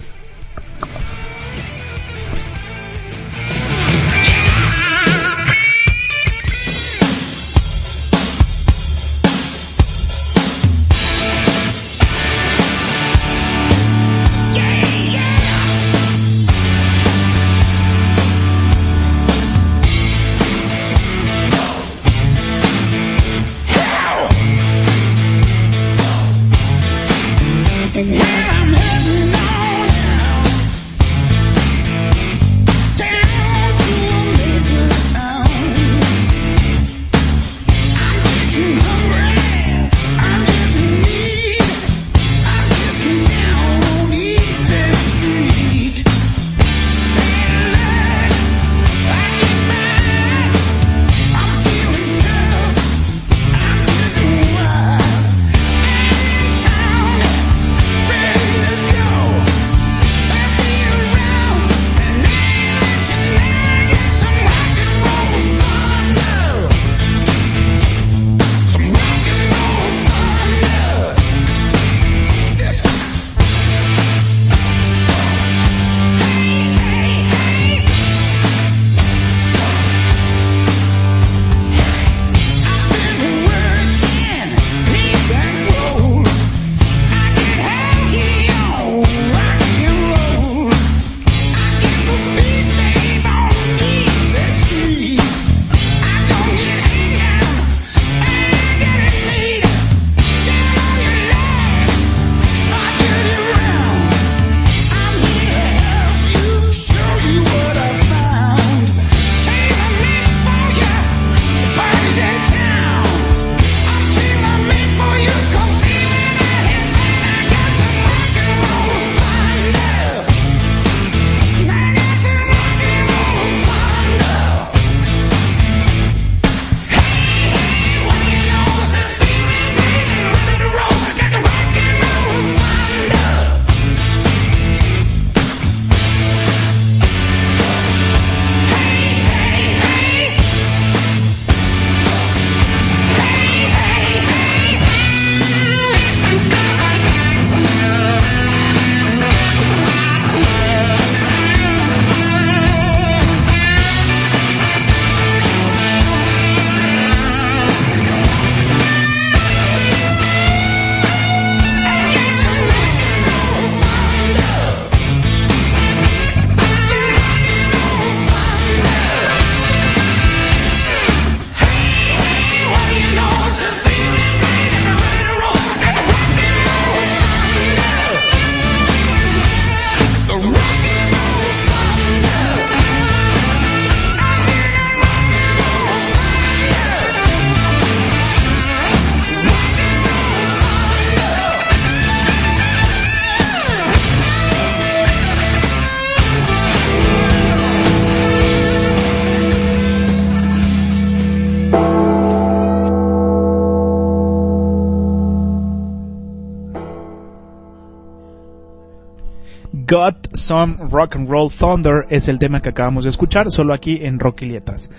Speaker 2: Some Rock and Roll Thunder es el tema que acabamos de escuchar, solo aquí en Rocky Letras.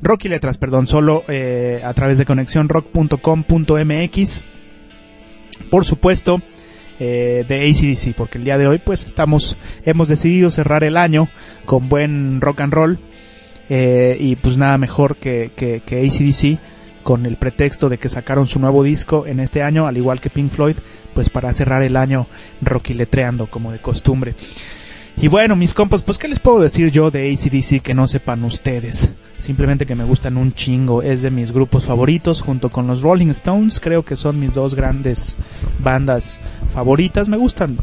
Speaker 2: Rocky Letras, perdón, solo eh, a través de conexiónrock.com.mx. Por supuesto, eh, de ACDC, porque el día de hoy pues estamos, hemos decidido cerrar el año con buen rock and roll eh, y pues nada mejor que, que, que ACDC con el pretexto de que sacaron su nuevo disco en este año, al igual que Pink Floyd, pues para cerrar el año roquiletreando como de costumbre.
Speaker 1: Y bueno, mis compas, pues ¿qué les puedo decir yo de ACDC que no sepan ustedes? Simplemente que me gustan un chingo, es de mis grupos favoritos junto con los Rolling Stones, creo que son mis dos grandes bandas favoritas, me gustan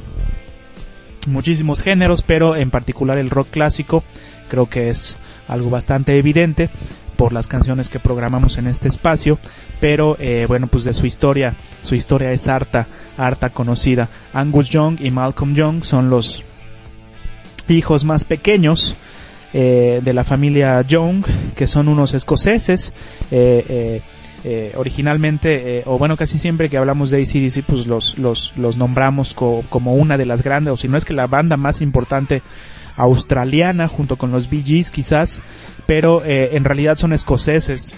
Speaker 1: muchísimos géneros, pero en particular el rock clásico creo que es algo bastante evidente por las canciones que programamos en este espacio, pero eh, bueno, pues de su historia, su historia es harta, harta conocida. Angus Young y Malcolm Young son los hijos más pequeños eh, de la familia Young, que son unos escoceses. Eh, originalmente, o bueno, casi siempre que hablamos de ACDC, pues los, los, los nombramos como una de las grandes, o si no es que la banda más importante australiana, junto con los Bee Gees quizás, pero en realidad son escoceses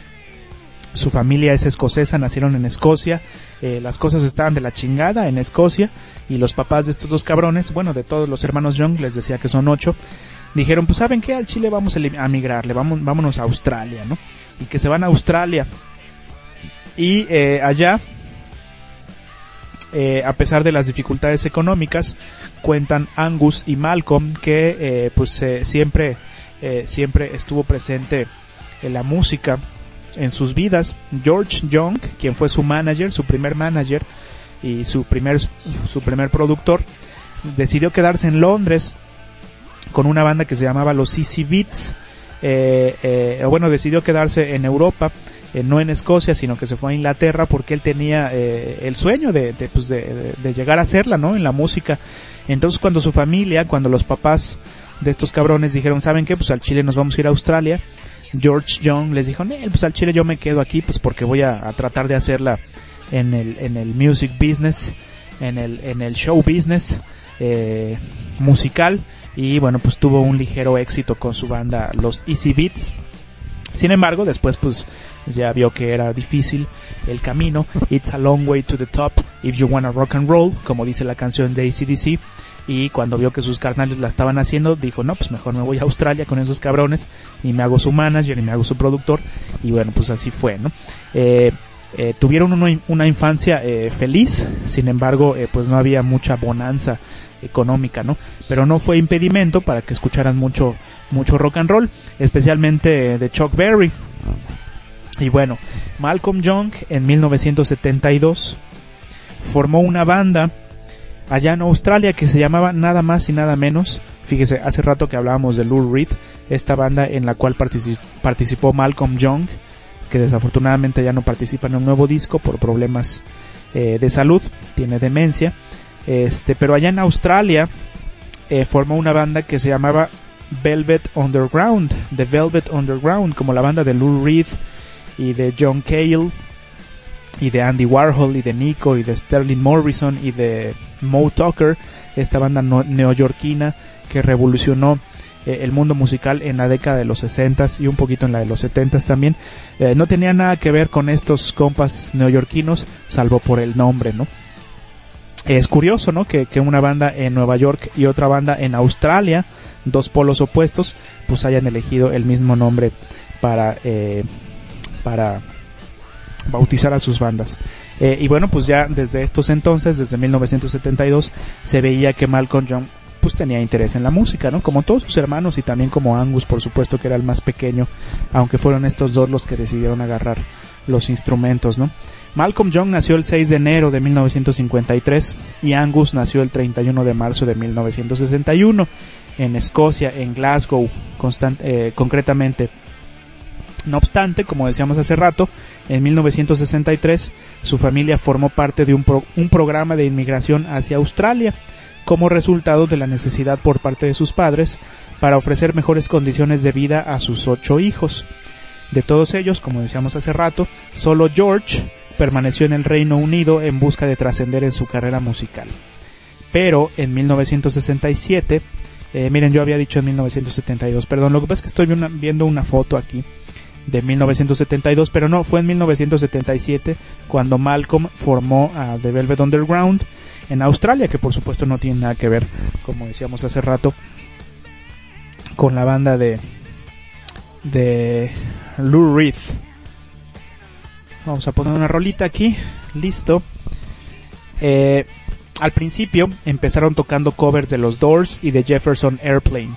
Speaker 1: su familia es escocesa, nacieron en Escocia, eh, las cosas estaban de la chingada en Escocia y los papás de estos dos cabrones, bueno, de todos los hermanos Young, les decía que son ocho, dijeron, pues saben que al Chile vamos a migrar, le vamos, vámonos a Australia, ¿no? Y que se van a Australia. Y eh, allá, eh, a pesar de las dificultades económicas, cuentan Angus y Malcolm que pues siempre, siempre estuvo presente en la música en sus vidas. George Young, quien fue su manager, su primer manager y su primer, su primer productor, decidió quedarse en Londres con una banda que se llamaba los Easy Beats. Eh, eh, bueno, decidió quedarse en Europa, eh, no en Escocia, sino que se fue a Inglaterra porque él tenía eh, el sueño de, de, pues de, de, llegar a hacerla, ¿no? En la música. Entonces cuando su familia, cuando los papás de estos cabrones dijeron, ¿saben qué? Pues al Chile nos vamos a ir a Australia George Young les dijo, pues al chile yo me quedo aquí pues porque voy a, tratar de hacerla en el, en el music business, en el, en el show business eh, musical y bueno pues tuvo un ligero éxito con su banda los Easy Beats. Sin embargo, después pues ya vio que era difícil el camino. It's a long way to the top if you wanna rock and roll, como dice la canción de ACDC y cuando vio que sus carnales la estaban haciendo, dijo, no, pues mejor me voy a Australia con esos cabrones y me hago su manager y me hago su productor y bueno, pues así fue, ¿no? Eh, eh, tuvieron una, infancia eh, feliz, sin embargo, pues no había mucha bonanza económica, ¿no? Pero no fue impedimento para que escucharan mucho, mucho rock and roll, especialmente de Chuck Berry. Y bueno, Malcolm Young en 1972 formó una banda allá en Australia que se llamaba nada más y nada menos. Fíjese, hace rato que hablábamos de Lou Reed, esta banda en la cual participó Malcolm Young, que desafortunadamente ya no participa en un nuevo disco por problemas eh, de salud, tiene demencia. Este, pero allá en Australia eh, formó una banda que se llamaba Velvet Underground, The Velvet Underground, como la banda de Lou Reed y de John Cale y de Andy Warhol y de Nico y de Sterling Morrison y de Mo Tucker, esta banda neoyorquina que revolucionó eh, el mundo musical en la década de los 60 y un poquito en la de los 70 también. Eh, no tenía nada que ver con estos compas neoyorquinos, salvo por el nombre, ¿no? Es curioso, ¿no? Que, que una banda en Nueva York y otra banda en Australia, dos polos opuestos, pues hayan elegido el mismo nombre para, eh, para bautizar a sus bandas. Eh, y bueno, pues ya desde estos entonces, desde 1972, se veía que Malcolm Young pues tenía interés en la música, ¿no? Como todos sus hermanos y también como Angus, por supuesto, que era el más pequeño, aunque fueron estos dos los que decidieron agarrar los instrumentos, ¿no? Malcolm Young nació el 6 de enero de 1953 y Angus nació el 31 de marzo de 1961 en Escocia, en Glasgow, eh, concretamente. No obstante, como decíamos hace rato, en 1963 su familia formó parte de un, un, programa de inmigración hacia Australia como resultado de la necesidad por parte de sus padres para ofrecer mejores condiciones de vida a sus ocho hijos. De todos ellos, como decíamos hace rato, solo George permaneció en el Reino Unido en busca de trascender en su carrera musical. Pero en 1967, eh, miren, yo había dicho en 1972, perdón, lo que pasa es que estoy viendo una foto aquí de 1972, pero no, fue en 1977 cuando Malcolm formó a The Velvet Underground en Australia, que por supuesto no tiene nada que ver, como decíamos hace rato, con la banda de de Lou Reed. Vamos a poner una rolita aquí, listo. Eh, al principio empezaron tocando covers de los Doors y de Jefferson Airplane.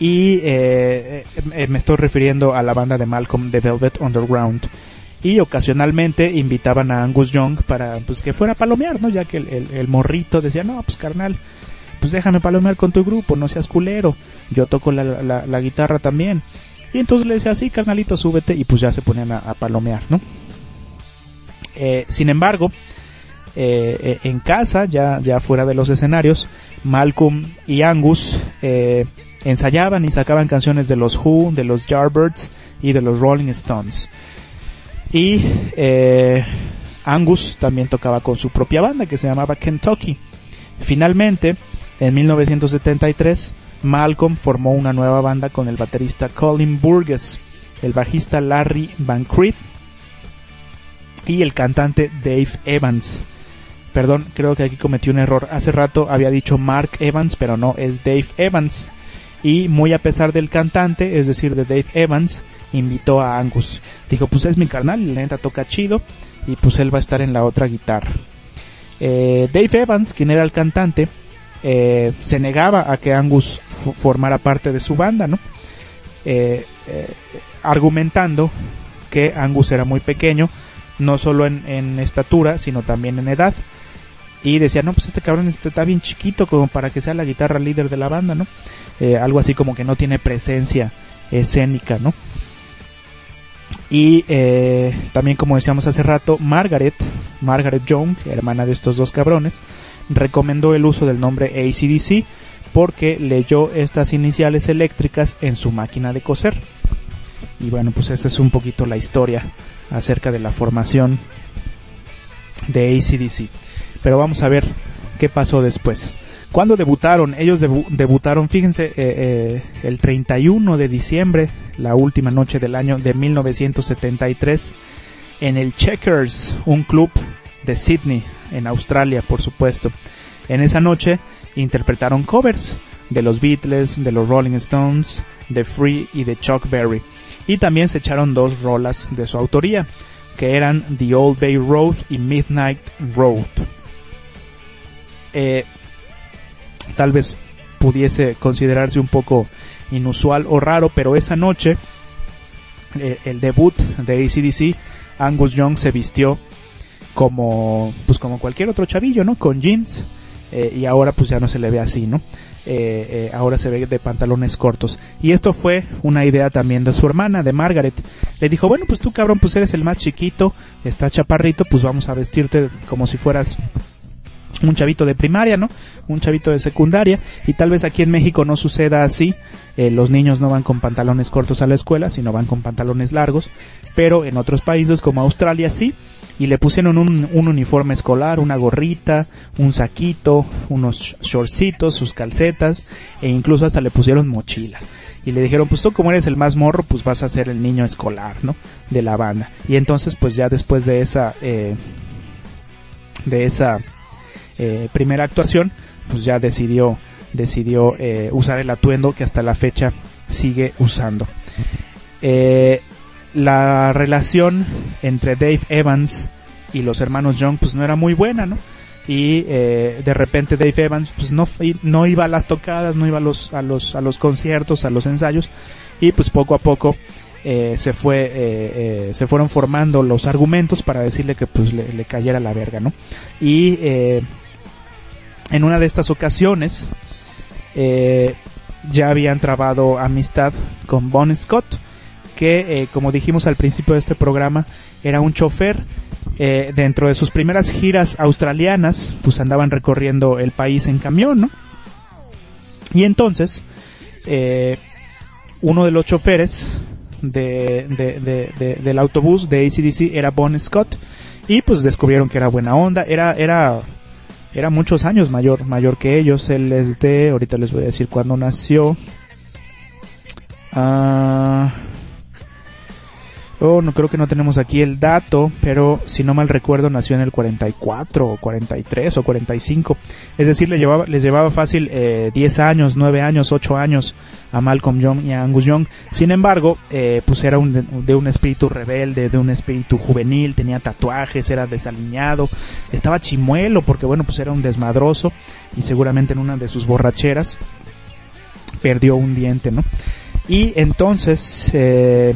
Speaker 1: Y eh, eh, me estoy refiriendo a la banda de Malcolm de Velvet Underground. Y ocasionalmente invitaban a Angus Young para pues que fuera a palomear, ¿no? Ya que el, morrito decía, no, pues carnal, pues déjame palomear con tu grupo, no seas culero. Yo toco la, guitarra también. Y entonces le decía, sí, carnalito, súbete. Y pues ya se ponían a, palomear, ¿no? Eh, sin embargo, en casa, ya, ya fuera de los escenarios, Malcolm y Angus eh, ensayaban y sacaban canciones de los Who, de los Yardbirds y de los Rolling Stones. Y eh, Angus también tocaba con su propia banda que se llamaba Kentucky. Finalmente, en 1973, Malcolm formó una nueva banda con el baterista Colin Burgess, el bajista Larry Van Creed y el cantante Dave Evans. Perdón, creo que aquí cometí un error. Hace rato había dicho Mark Evans, pero no, es Dave Evans y muy a pesar del cantante, es decir, de Dave Evans, invitó a Angus. Dijo, pues es mi carnal, la neta toca chido y pues él va a estar en la otra guitarra. Eh, Dave Evans, quien era el cantante, eh, se negaba a que Angus formara parte de su banda, ¿no? Eh, argumentando que Angus era muy pequeño, no solo en, en estatura, sino también en edad y decía, no, pues este cabrón este está bien chiquito como para que sea la guitarra líder de la banda, ¿no? Eh, algo así como que no tiene presencia escénica, ¿no? Y eh, también como decíamos hace rato, Margaret, Margaret Young, hermana de estos dos cabrones, recomendó el uso del nombre ACDC porque leyó estas iniciales eléctricas en su máquina de coser. Y bueno, pues esa es un poquito la historia acerca de la formación de ACDC. Pero vamos a ver qué pasó después. ¿Cuándo debutaron? Ellos debutaron, fíjense, eh, eh, el 31 de diciembre, la última noche del año de 1973, en el Checkers, un club de Sydney, en Australia, por supuesto. En esa noche interpretaron covers de los Beatles, de los Rolling Stones, de Free y de Chuck Berry. Y también se echaron dos rolas de su autoría, que eran The Old Bay Road y Midnight Road. Eh, tal vez pudiese considerarse un poco inusual o raro, pero esa noche, eh, el debut de ACDC, Angus Young se vistió como, pues como cualquier otro chavillo, ¿no? Con jeans, eh, y ahora pues ya no se le ve así, ¿no? ahora se ve de pantalones cortos. Y esto fue una idea también de su hermana, de Margaret. Le dijo, bueno, pues tú cabrón, pues eres el más chiquito, está chaparrito, pues vamos a vestirte como si fueras un chavito de primaria, ¿no? Un chavito de secundaria y tal vez aquí en México no suceda así. Eh, los niños no van con pantalones cortos a la escuela, sino van con pantalones largos, pero en otros países como Australia sí, y le pusieron un, un uniforme escolar, una gorrita, un saquito, unos shortcitos, sus calcetas e incluso hasta le pusieron mochila. Y le dijeron, pues tú como eres el más morro, pues vas a ser el niño escolar, ¿no? De la banda. Y entonces pues ya después de esa... Eh, de esa eh, primera actuación, pues ya decidió, decidió eh, usar el atuendo que hasta la fecha sigue usando. Eh, la relación entre Dave Evans y los hermanos Young pues no era muy buena, ¿no? Y de repente Dave Evans pues no, no iba a las tocadas, no iba a los, a los, a los conciertos, a los ensayos y pues poco a poco se fue se fueron formando los argumentos para decirle que pues le, cayera la verga no y en una de estas ocasiones eh, ya habían trabado amistad con Bon Scott, que eh, como dijimos al principio de este programa, era un chofer. Eh, dentro de sus primeras giras australianas, pues andaban recorriendo el país en camión, ¿no? Y entonces, uno de los choferes del autobús de ACDC era Bon Scott, y pues descubrieron que era buena onda, era, era era muchos años mayor, mayor que ellos. Él es de, ahorita les voy a decir cuándo nació. Oh, no creo que no tenemos aquí el dato, pero si no mal recuerdo nació en el 44 o 43 o 45. Es decir, le llevaba, les llevaba fácil eh, 10 años, 9 años, 8 años a Malcolm Young y a Angus Young. Sin embargo, eh, pues era de, un espíritu rebelde, de un espíritu juvenil, tenía tatuajes, era desaliñado, estaba chimuelo porque bueno, pues era un desmadroso y seguramente en una de sus borracheras perdió un diente, ¿no? Y entonces... Eh,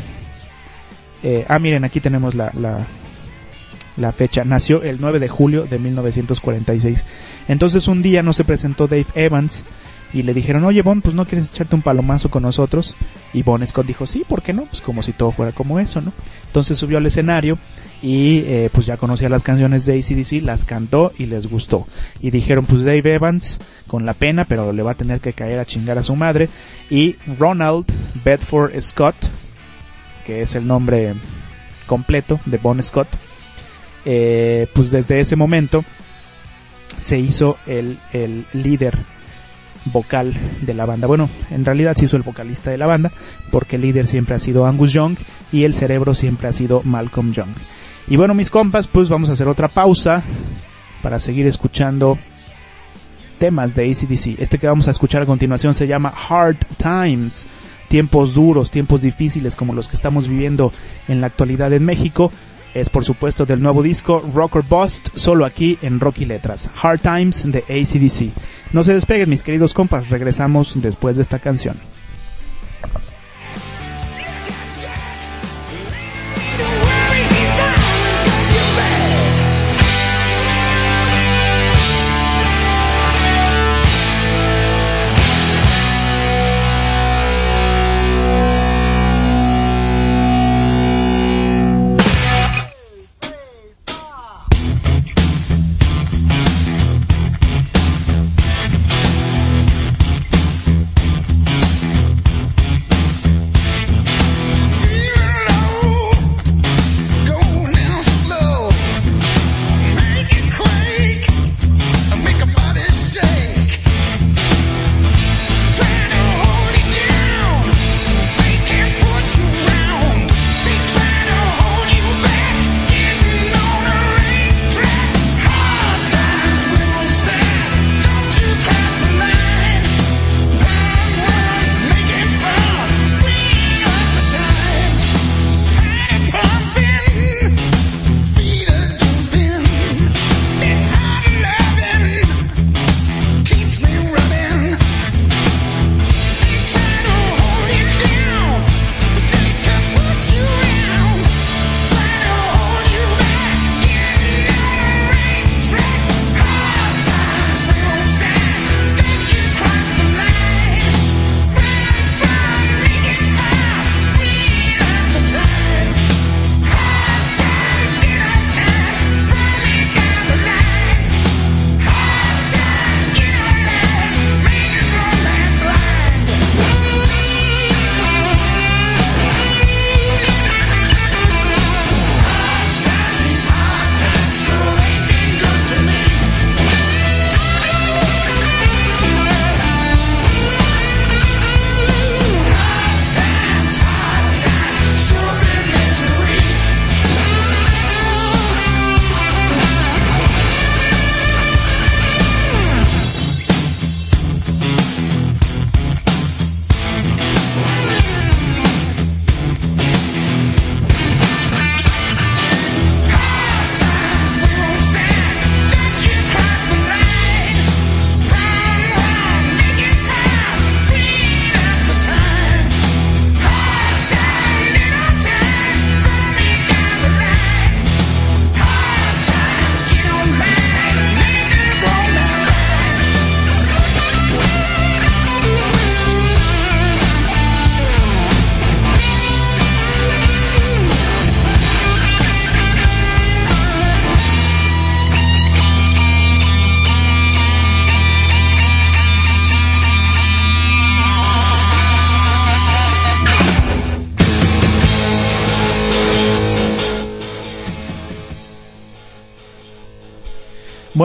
Speaker 1: eh, ah, miren, aquí tenemos la, la, fecha. Nació el 9 de julio de 1946. Entonces un día no se presentó Dave Evans y le dijeron, oye Bon, pues no quieres echarte un palomazo con nosotros. Y Bon Scott dijo, sí, ¿por qué no? Pues como si todo fuera como eso, ¿no? Entonces subió al escenario y eh, pues ya conocía las canciones de ACDC, las cantó y les gustó. Y dijeron, pues Dave Evans, con la pena, pero le va a tener que caer a chingar a su madre. Y Ronald Bedford Scott, que es el nombre completo de Bon Scott, eh, pues desde ese momento se hizo el, el, líder vocal de la banda. Bueno, en realidad se hizo el vocalista de la banda, porque el líder siempre ha sido Angus Young y el cerebro siempre ha sido Malcolm Young. Y bueno, mis compas, pues vamos a hacer otra pausa para seguir escuchando temas de ACDC. Este que vamos a escuchar a continuación se llama Hard Times tiempos duros, tiempos difíciles como los que estamos viviendo en la actualidad en México, es por supuesto del nuevo disco Rock or Bust, solo aquí en Rocky Letras, Hard Times de ACDC. No se despeguen mis queridos compas, regresamos después de esta canción.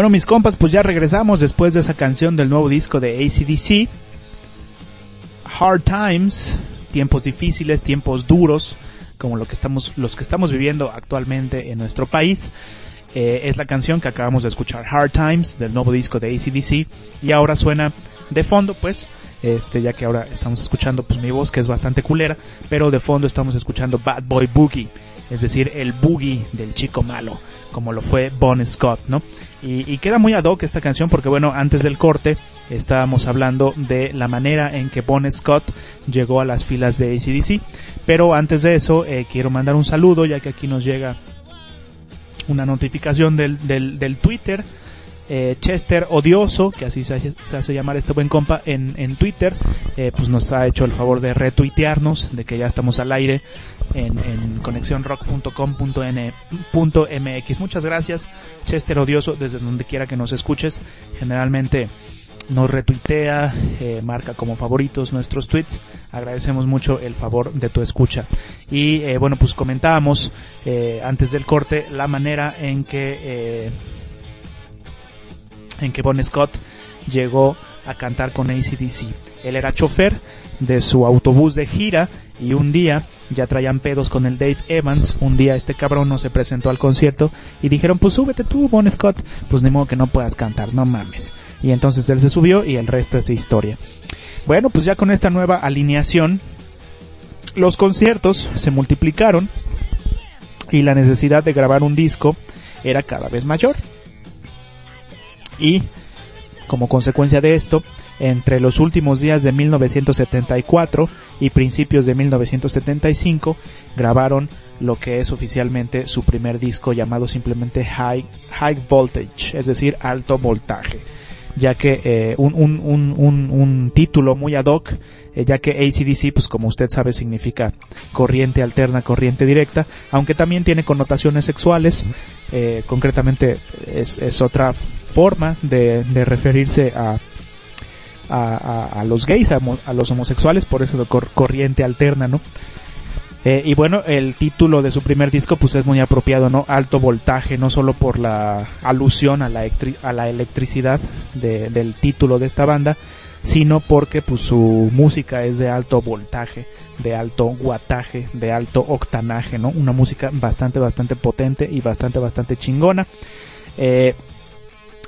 Speaker 1: Mis compas, pues ya regresamos después de esa canción del nuevo disco de ACDC. Hard Times, tiempos difíciles, tiempos duros, como lo que estamos, los que estamos viviendo actualmente en nuestro país. Eh, es la canción que acabamos de escuchar, Hard Times, del nuevo disco de ACDC, y ahora suena de fondo, pues, este, ya que ahora estamos escuchando pues mi voz que es bastante culera, pero de fondo estamos escuchando Bad Boy Boogie, es decir, el boogie del chico malo, como lo fue Bon Scott, ¿no? Y, queda muy ad hoc esta canción porque, bueno, antes del corte estábamos hablando de la manera en que Bon Scott llegó a las filas de ACDC, pero antes de eso eh, quiero mandar un saludo, ya que aquí nos llega una notificación del, del, Twitter eh, Chester Odioso, que así se, hace llamar este buen compa en, en Twitter, eh, pues nos ha hecho el favor de retuitearnos, de que ya estamos al aire en, en. Muchas gracias, Chester Odioso, desde donde quiera que nos escuches. Generalmente nos retuitea, eh, marca como favoritos nuestros tweets. Agradecemos mucho el favor de tu escucha. Y bueno, pues comentábamos antes del corte la manera en que en que Bon Scott llegó a cantar con ACDC. Él era chofer de su autobús de gira y un día ya traían pedos con el Dave Evans. Un día este cabrón no se presentó al concierto y dijeron, pues súbete tú, Bon Scott. Pues ni modo que no puedas cantar, no mames. Y entonces él se subió y el resto es historia. Bueno, pues ya con esta nueva alineación, los conciertos se multiplicaron y la necesidad de grabar un disco era cada vez mayor y como consecuencia de esto, entre los últimos días de 1974 y principios de 1975 grabaron lo que es oficialmente su primer disco llamado simplemente High, High Voltage, es decir, alto voltaje, ya que eh, un, un, un, un, título muy ad hoc, eh, ya que ACDC, pues como usted sabe, significa corriente alterna, corriente directa, aunque también tiene connotaciones sexuales, eh, concretamente es, otra forma de referirse a, a, los gays, a, los homosexuales, por eso de corriente alterna, ¿no? Eh, y bueno, el título de su primer disco pues es muy apropiado, ¿no? Alto voltaje, no solo por la alusión a la, electricidad de, del título de esta banda, sino porque pues su música es de alto voltaje, de alto guataje, de alto octanaje, ¿no? Una música bastante, bastante potente y bastante, bastante chingona. Eh,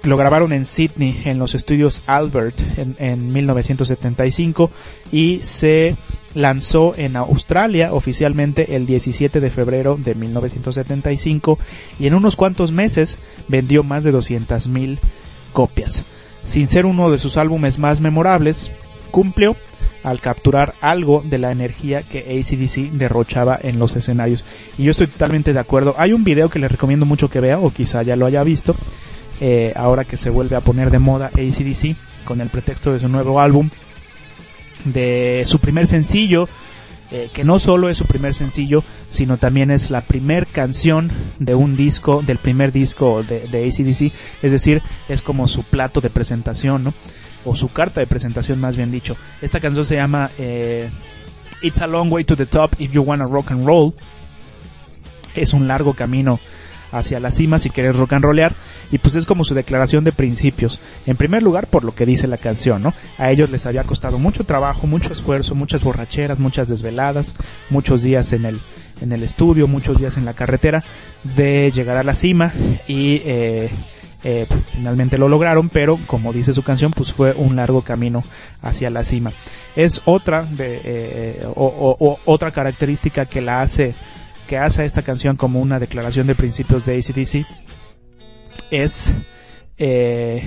Speaker 1: lo grabaron en Sydney, en los estudios Albert, en, 1975 y se lanzó en Australia oficialmente el 17 de febrero de 1975 y en unos cuantos meses vendió más de 200.000 copias. Sin ser uno de sus álbumes más memorables, cumplió al capturar algo de la energía que ACDC derrochaba en los escenarios. Y yo estoy totalmente de acuerdo. Hay un video que les recomiendo mucho que vea, o quizá ya lo haya visto, eh, ahora que se vuelve a poner de moda ACDC con el pretexto de su nuevo álbum, de su primer sencillo, eh, que no solo es su primer sencillo, sino también es la primer canción de un disco, del primer disco de, de ACDC, es decir, es como su plato de presentación. O su carta de presentación, más bien dicho. Esta canción se llama eh, It's a Long Way to the Top If You Wanna Rock and Roll. Es un largo camino hacia la cima si quieres rock and rollear y pues es como su declaración de principios. En primer lugar por lo que dice la canción, ¿no? A ellos les había costado mucho trabajo, mucho esfuerzo, muchas borracheras, muchas desveladas, muchos días en el en el estudio, muchos días en la carretera de llegar a la cima y eh, eh, pues, finalmente lo lograron, pero como dice su canción, pues fue un largo camino hacia la cima. Es otra de eh, o, otra característica que la hace que hace esta canción como una declaración de principios de ACDC es eh,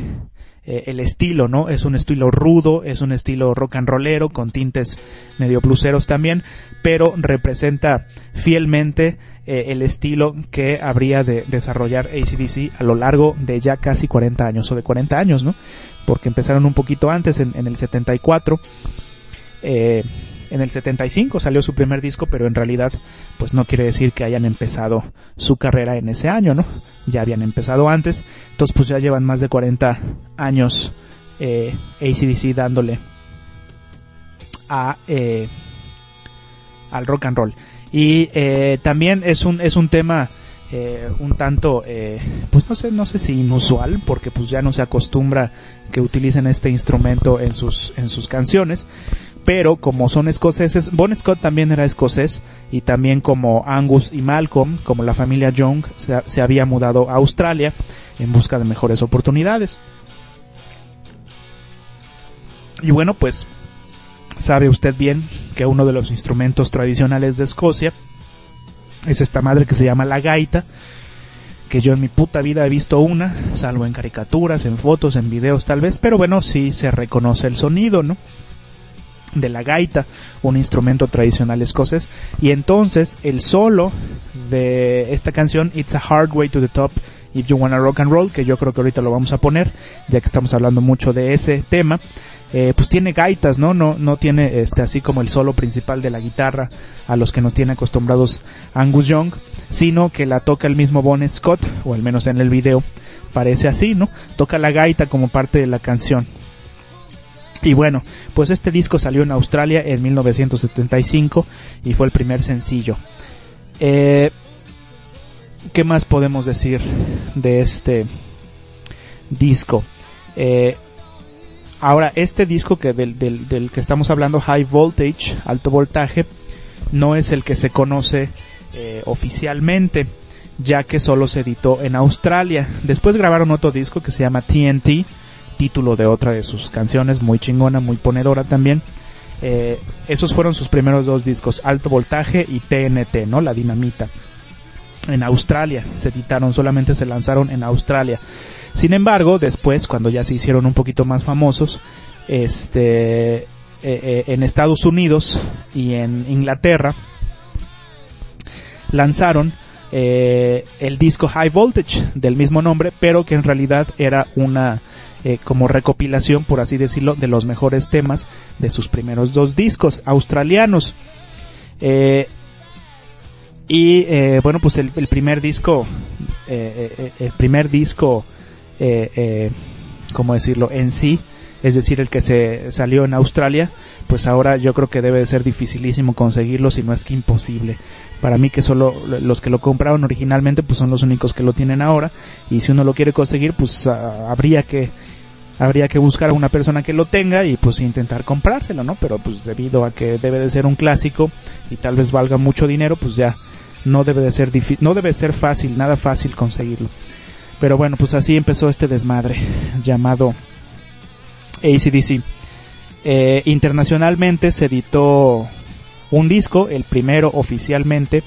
Speaker 1: eh, el estilo, ¿no? Es un estilo rudo, es un estilo rock and rollero con tintes medio bluseros también, pero representa fielmente eh, el estilo que habría de desarrollar ACDC a lo largo de ya casi 40 años o de 40 años, ¿no? Porque empezaron un poquito antes, en, el 74. Eh, en el 75 salió su primer disco, pero en realidad pues no quiere decir que hayan empezado su carrera en ese año, ¿no? Ya habían empezado antes, entonces pues ya llevan más de 40 años eh, ACDC dándole a eh, al rock and roll. Y eh, también es un, es un tema eh, un tanto, pues no sé, no sé si inusual, porque pues ya no se acostumbra que utilicen este instrumento en sus, en sus canciones, pero como son escoceses, Bon Scott también era escocés y también como Angus y Malcolm, como la familia Young, se, se había mudado a Australia en busca de mejores oportunidades. Y bueno, pues sabe usted bien que uno de los instrumentos tradicionales de Escocia es esta madre que se llama la gaita, que yo en mi puta vida he visto una, salvo en caricaturas, en fotos, en videos tal vez, pero bueno, sí se reconoce el sonido, ¿no? De la gaita, un instrumento tradicional escocés, y entonces el solo de esta canción, It's a Hard Way to the Top, If You Wanna Rock and Roll, que yo creo que ahorita lo vamos a poner, ya que estamos hablando mucho de ese tema, eh, pues tiene gaitas, ¿no? No, no tiene este así como el solo principal de la guitarra a los que nos tiene acostumbrados Angus Young, sino que la toca el mismo Bon Scott, o al menos en el video parece así, ¿no? Toca la gaita como parte de la canción. Y bueno, pues este disco salió en Australia en 1975 y fue el primer sencillo. Eh, ¿Qué más podemos decir de este disco? Eh, ahora, este disco que del, que estamos hablando, High Voltage, alto voltaje, no es el que se conoce eh, oficialmente, ya que solo se editó en Australia. Después grabaron otro disco que se llama TNT, título de otra de sus canciones, muy chingona, muy ponedora también. Eh, esos fueron sus primeros dos discos, Alto Voltaje y TNT, ¿no? La Dinamita. En Australia se editaron, solamente se lanzaron en Australia. Sin embargo, después, cuando ya se hicieron un poquito más famosos, este, eh, eh, en Estados Unidos y en Inglaterra, lanzaron el disco High Voltage del mismo nombre, pero que en realidad era una eh, como recopilación, por así decirlo, de los mejores temas de sus primeros dos discos australianos. Eh, y eh, bueno, pues el, primer disco, el primer disco, ¿cómo decirlo? En sí, es decir, el que se salió en Australia, pues ahora yo creo que debe de ser dificilísimo conseguirlo, si no es que imposible. Para mí que solo los que lo compraron originalmente pues son los únicos que lo tienen ahora y si uno lo quiere conseguir pues uh, habría que habría que buscar a una persona que lo tenga y pues intentar comprárselo, ¿no? Pero pues debido a que debe de ser un clásico y tal vez valga mucho dinero, pues ya no debe de ser no debe ser fácil, nada fácil conseguirlo. Pero bueno, pues así empezó este desmadre llamado ACDC. Eh, internacionalmente se editó un disco, el primero oficialmente,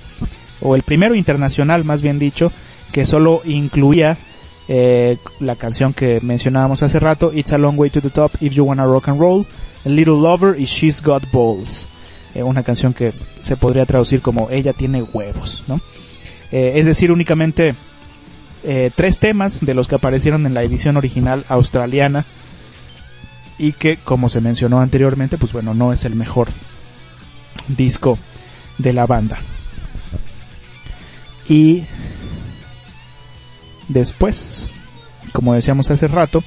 Speaker 1: o el primero internacional más bien dicho, que solo incluía eh, la canción que mencionábamos hace rato, It's a Long Way to the Top, If You Wanna Rock and Roll, Little Lover y She's Got Balls. Eh, una canción que se podría traducir como Ella tiene huevos, ¿no? Eh, es decir, únicamente tres temas de los que aparecieron en la edición original australiana y que, como se mencionó anteriormente, pues bueno, no es el mejor disco de la banda. Y Después, como decíamos hace rato,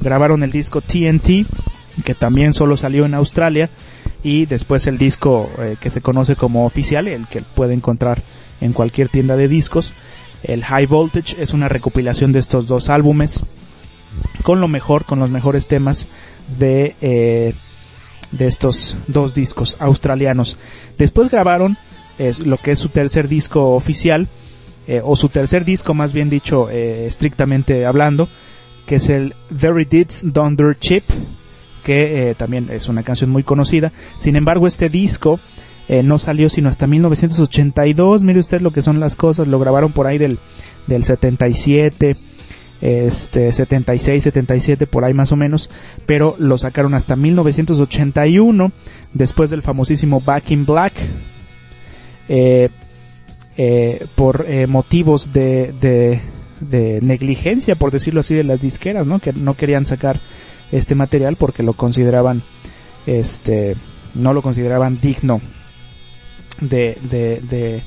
Speaker 1: grabaron el disco TNT, que también solo salió en Australia, y después el disco eh, que se conoce como oficial, el que puede encontrar en cualquier tienda de discos. El High Voltage es una recopilación de estos dos álbumes, con lo mejor, con los mejores temas de, eh, de estos dos discos australianos. Después grabaron lo que es su tercer disco oficial, eh, o su tercer disco, más bien dicho, eh, estrictamente hablando, que es el Very Deeds Thunder Chip, que eh, también es una canción muy conocida. Sin embargo, este disco no salió sino hasta 1982. Mire usted lo que son las cosas. Lo grabaron por ahí del, del 77, este, 76, 77, por ahí más o menos. Pero lo sacaron hasta 1981, después del famosísimo Back in Black. Eh, eh, por eh, motivos de, de, negligencia, por decirlo así, de las disqueras, ¿no? Que no querían sacar este material porque lo consideraban, este, no lo consideraban digno de, de, de,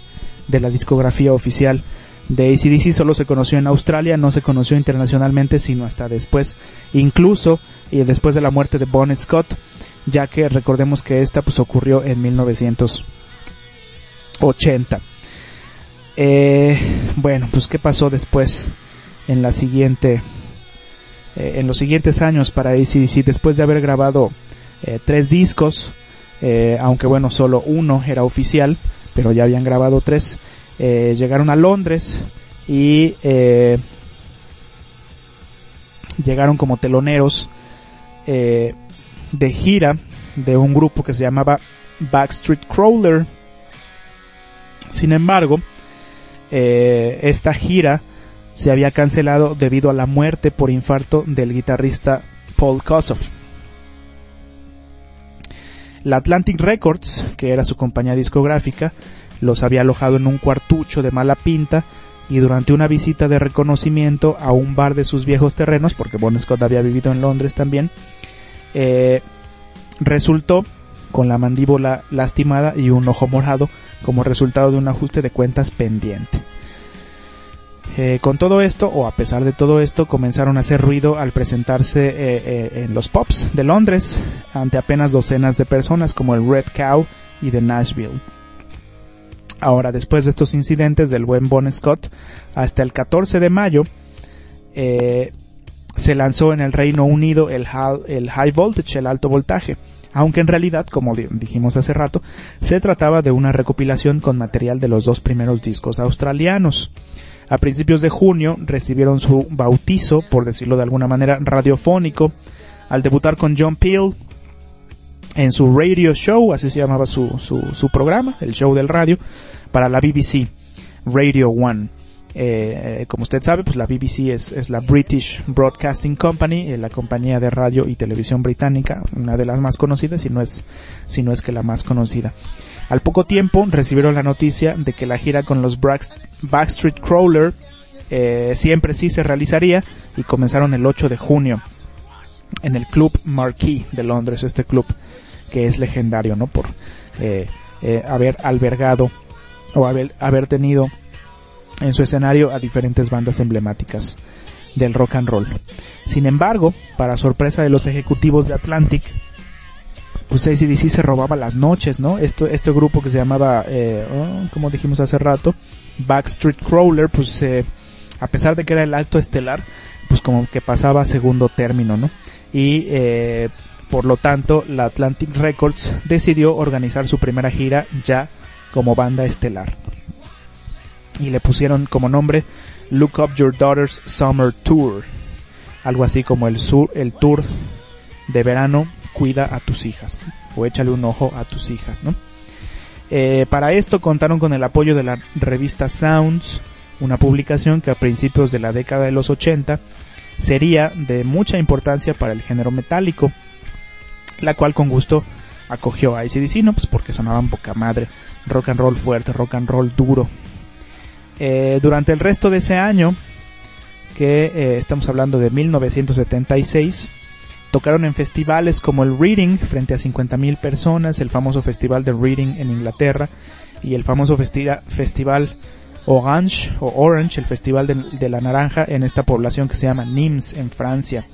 Speaker 1: de la discografía oficial de ACDC solo se conoció en Australia, no se conoció internacionalmente sino hasta después, incluso y después de la muerte de Bon Scott, ya que recordemos que esta pues ocurrió en 1980. Eh, bueno, pues qué pasó después en la siguiente, eh, en los siguientes años para ACDC, después de haber grabado eh, tres discos, eh, aunque bueno, solo uno era oficial, pero ya habían grabado tres. Llegaron a Londres y llegaron como teloneros de gira de un grupo que se llamaba Backstreet Crawler. Sin embargo, esta gira se había cancelado debido a la muerte por infarto del guitarrista Paul Kossoff. La Atlantic Records, que era su compañía discográfica, los había alojado en un cuartucho de mala pinta y durante una visita de reconocimiento a un bar de sus viejos terrenos, porque Bon Scott había vivido en Londres también, eh, resultó con la mandíbula lastimada y un ojo morado como resultado de un ajuste de cuentas pendiente. Eh, con todo esto, o a pesar de todo esto, comenzaron a hacer ruido al presentarse eh, eh, en los pubs de Londres ante apenas docenas de personas como el Red Cow y de Nashville. Ahora, después de estos incidentes del buen Bon Scott, hasta el 14 de mayo se lanzó en el Reino Unido el, el High Voltage, el alto voltaje, aunque en realidad, como dijimos hace rato, se trataba de una recopilación con material de los dos primeros discos australianos. A principios de junio recibieron su bautizo, por decirlo de alguna manera, radiofónico, al debutar con John Peel en su radio show, así se llamaba su, su, programa, el show del radio, para la BBC, Radio One. Eh, como usted sabe, pues la BBC es, la British Broadcasting Company, eh, la compañía de radio y televisión británica, una de las más conocidas, si no es, si no es que la más conocida. Al poco tiempo recibieron la noticia de que la gira con los Backstreet Crawler eh, siempre sí se realizaría y comenzaron el 8 de junio en el Club Marquee de Londres, este club que es legendario, ¿no? Por eh, eh, haber albergado o haber tenido en su escenario a diferentes bandas emblemáticas del rock and roll. Sin embargo, para sorpresa de los ejecutivos de Atlantic, pues ACDC se robaba las noches, ¿no? Esto, este grupo que se llamaba, eh, oh, como dijimos hace rato, Backstreet Crawler, pues eh, a pesar de que era el alto estelar, pues como que pasaba a segundo término, ¿no? Y eh, por lo tanto, la Atlantic Records decidió organizar su primera gira ya como banda estelar. Y le pusieron como nombre Look Up Your Daughter's Summer Tour. Algo así como el, sur, el tour de verano cuida a tus hijas o échale un ojo a tus hijas, ¿no? Eh, para esto contaron con el apoyo de la revista Sounds, una publicación que a principios de la década de los 80 sería de mucha importancia para el género metálico, la cual con gusto acogió a ACDC, ¿no? Pues porque sonaban poca madre, rock and roll fuerte, rock and roll duro. Eh, durante el resto de ese año, que eh, estamos hablando de 1976, Tocaron en festivales como el Reading frente a 50.000 personas, el famoso festival de Reading en Inglaterra y el famoso festival Orange o Orange, el festival de, la naranja en esta población que se llama Nimes en Francia.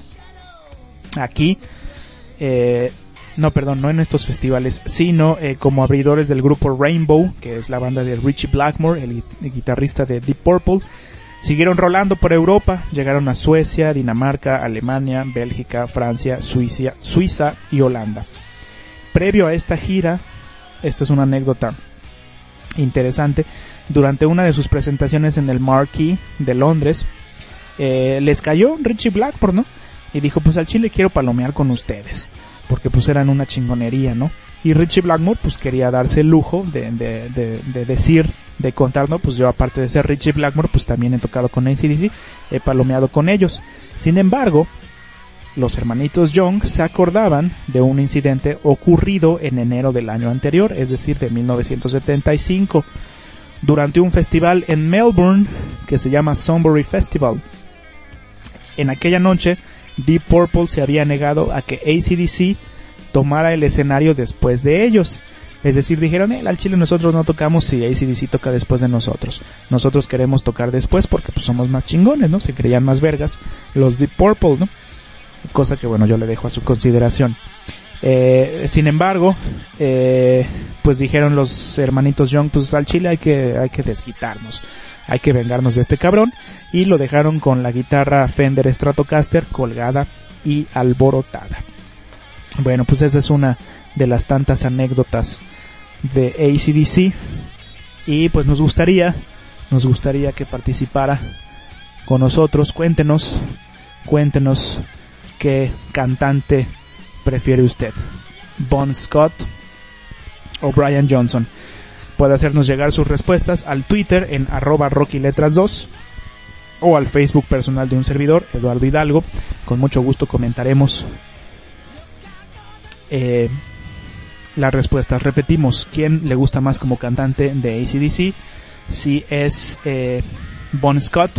Speaker 1: Aquí, eh, no, perdón, no en estos festivales, sino eh, como abridores del grupo Rainbow, que es la banda de Richie Blackmore, el guitarrista de Deep Purple, Siguieron rolando por Europa, llegaron a Suecia, Dinamarca, Alemania, Bélgica, Francia, Suiza, Suiza y Holanda. Previo a esta gira, esto es una anécdota interesante, durante una de sus presentaciones en el Marquee de Londres, eh, les cayó Richie Blackmore, ¿no? Y dijo, pues al Chile quiero palomear con ustedes, porque pues eran una chingonería, ¿no? Y Richie Blackmore pues quería darse el lujo de, de decir de contar, ¿no? Pues yo aparte de ser Richie Blackmore, pues también he tocado con ACDC, he palomeado con ellos. Sin embargo, los hermanitos Young se acordaban de un incidente ocurrido en enero del año anterior, es decir, de 1975, durante un festival en Melbourne que se llama Sunbury Festival. En aquella noche, Deep Purple se había negado a que ACDC tomara el escenario después de ellos es decir, dijeron, eh, al chile nosotros no tocamos si ACDC toca después de nosotros. Nosotros queremos tocar después porque pues, somos más chingones, ¿no? Se creían más vergas los Deep Purple, ¿no? Cosa que, bueno, yo le dejo a su consideración. Eh, sin embargo, eh, pues dijeron los hermanitos Young, pues al chile hay que, hay que desquitarnos. Hay que vengarnos de este cabrón. Y lo dejaron con la guitarra Fender Stratocaster colgada y alborotada. Bueno, pues esa es una de las tantas anécdotas de ACDC y pues nos gustaría nos gustaría que participara con nosotros cuéntenos cuéntenos qué cantante prefiere usted Bon Scott o Brian Johnson puede hacernos llegar sus respuestas al Twitter en arroba rockyletras2 o al Facebook personal de un servidor, Eduardo Hidalgo. Con mucho gusto comentaremos eh, las respuestas. Repetimos, ¿quién le gusta más como cantante de ACDC? Si es eh, Bon Scott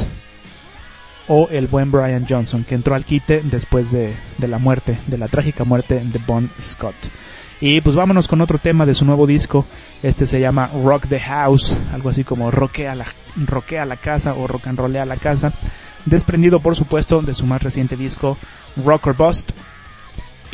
Speaker 1: o el buen Brian Johnson, que entró al quite después de, de la muerte, de la trágica muerte de Bon Scott. Y pues vámonos con otro tema de su nuevo disco. Este se llama Rock the House, algo así como roquea la, roquea la casa o rock and rollea la casa. Desprendido por supuesto de su más reciente disco Rock or Bust.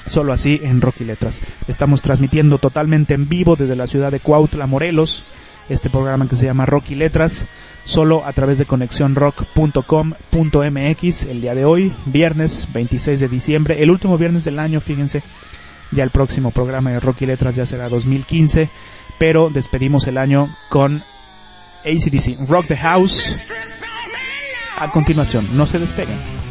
Speaker 1: Solo así en Rock y Letras. Estamos transmitiendo totalmente en vivo desde la ciudad de Cuautla, Morelos. Este programa que se llama Rock y Letras. Solo a través de conexionrock.com.mx el día de hoy, viernes 26 de diciembre, el último viernes del año, fíjense, ya el próximo programa de Rock y Letras ya será 2015, pero despedimos el año con ACDC Rock the House. A continuación, no se despeguen.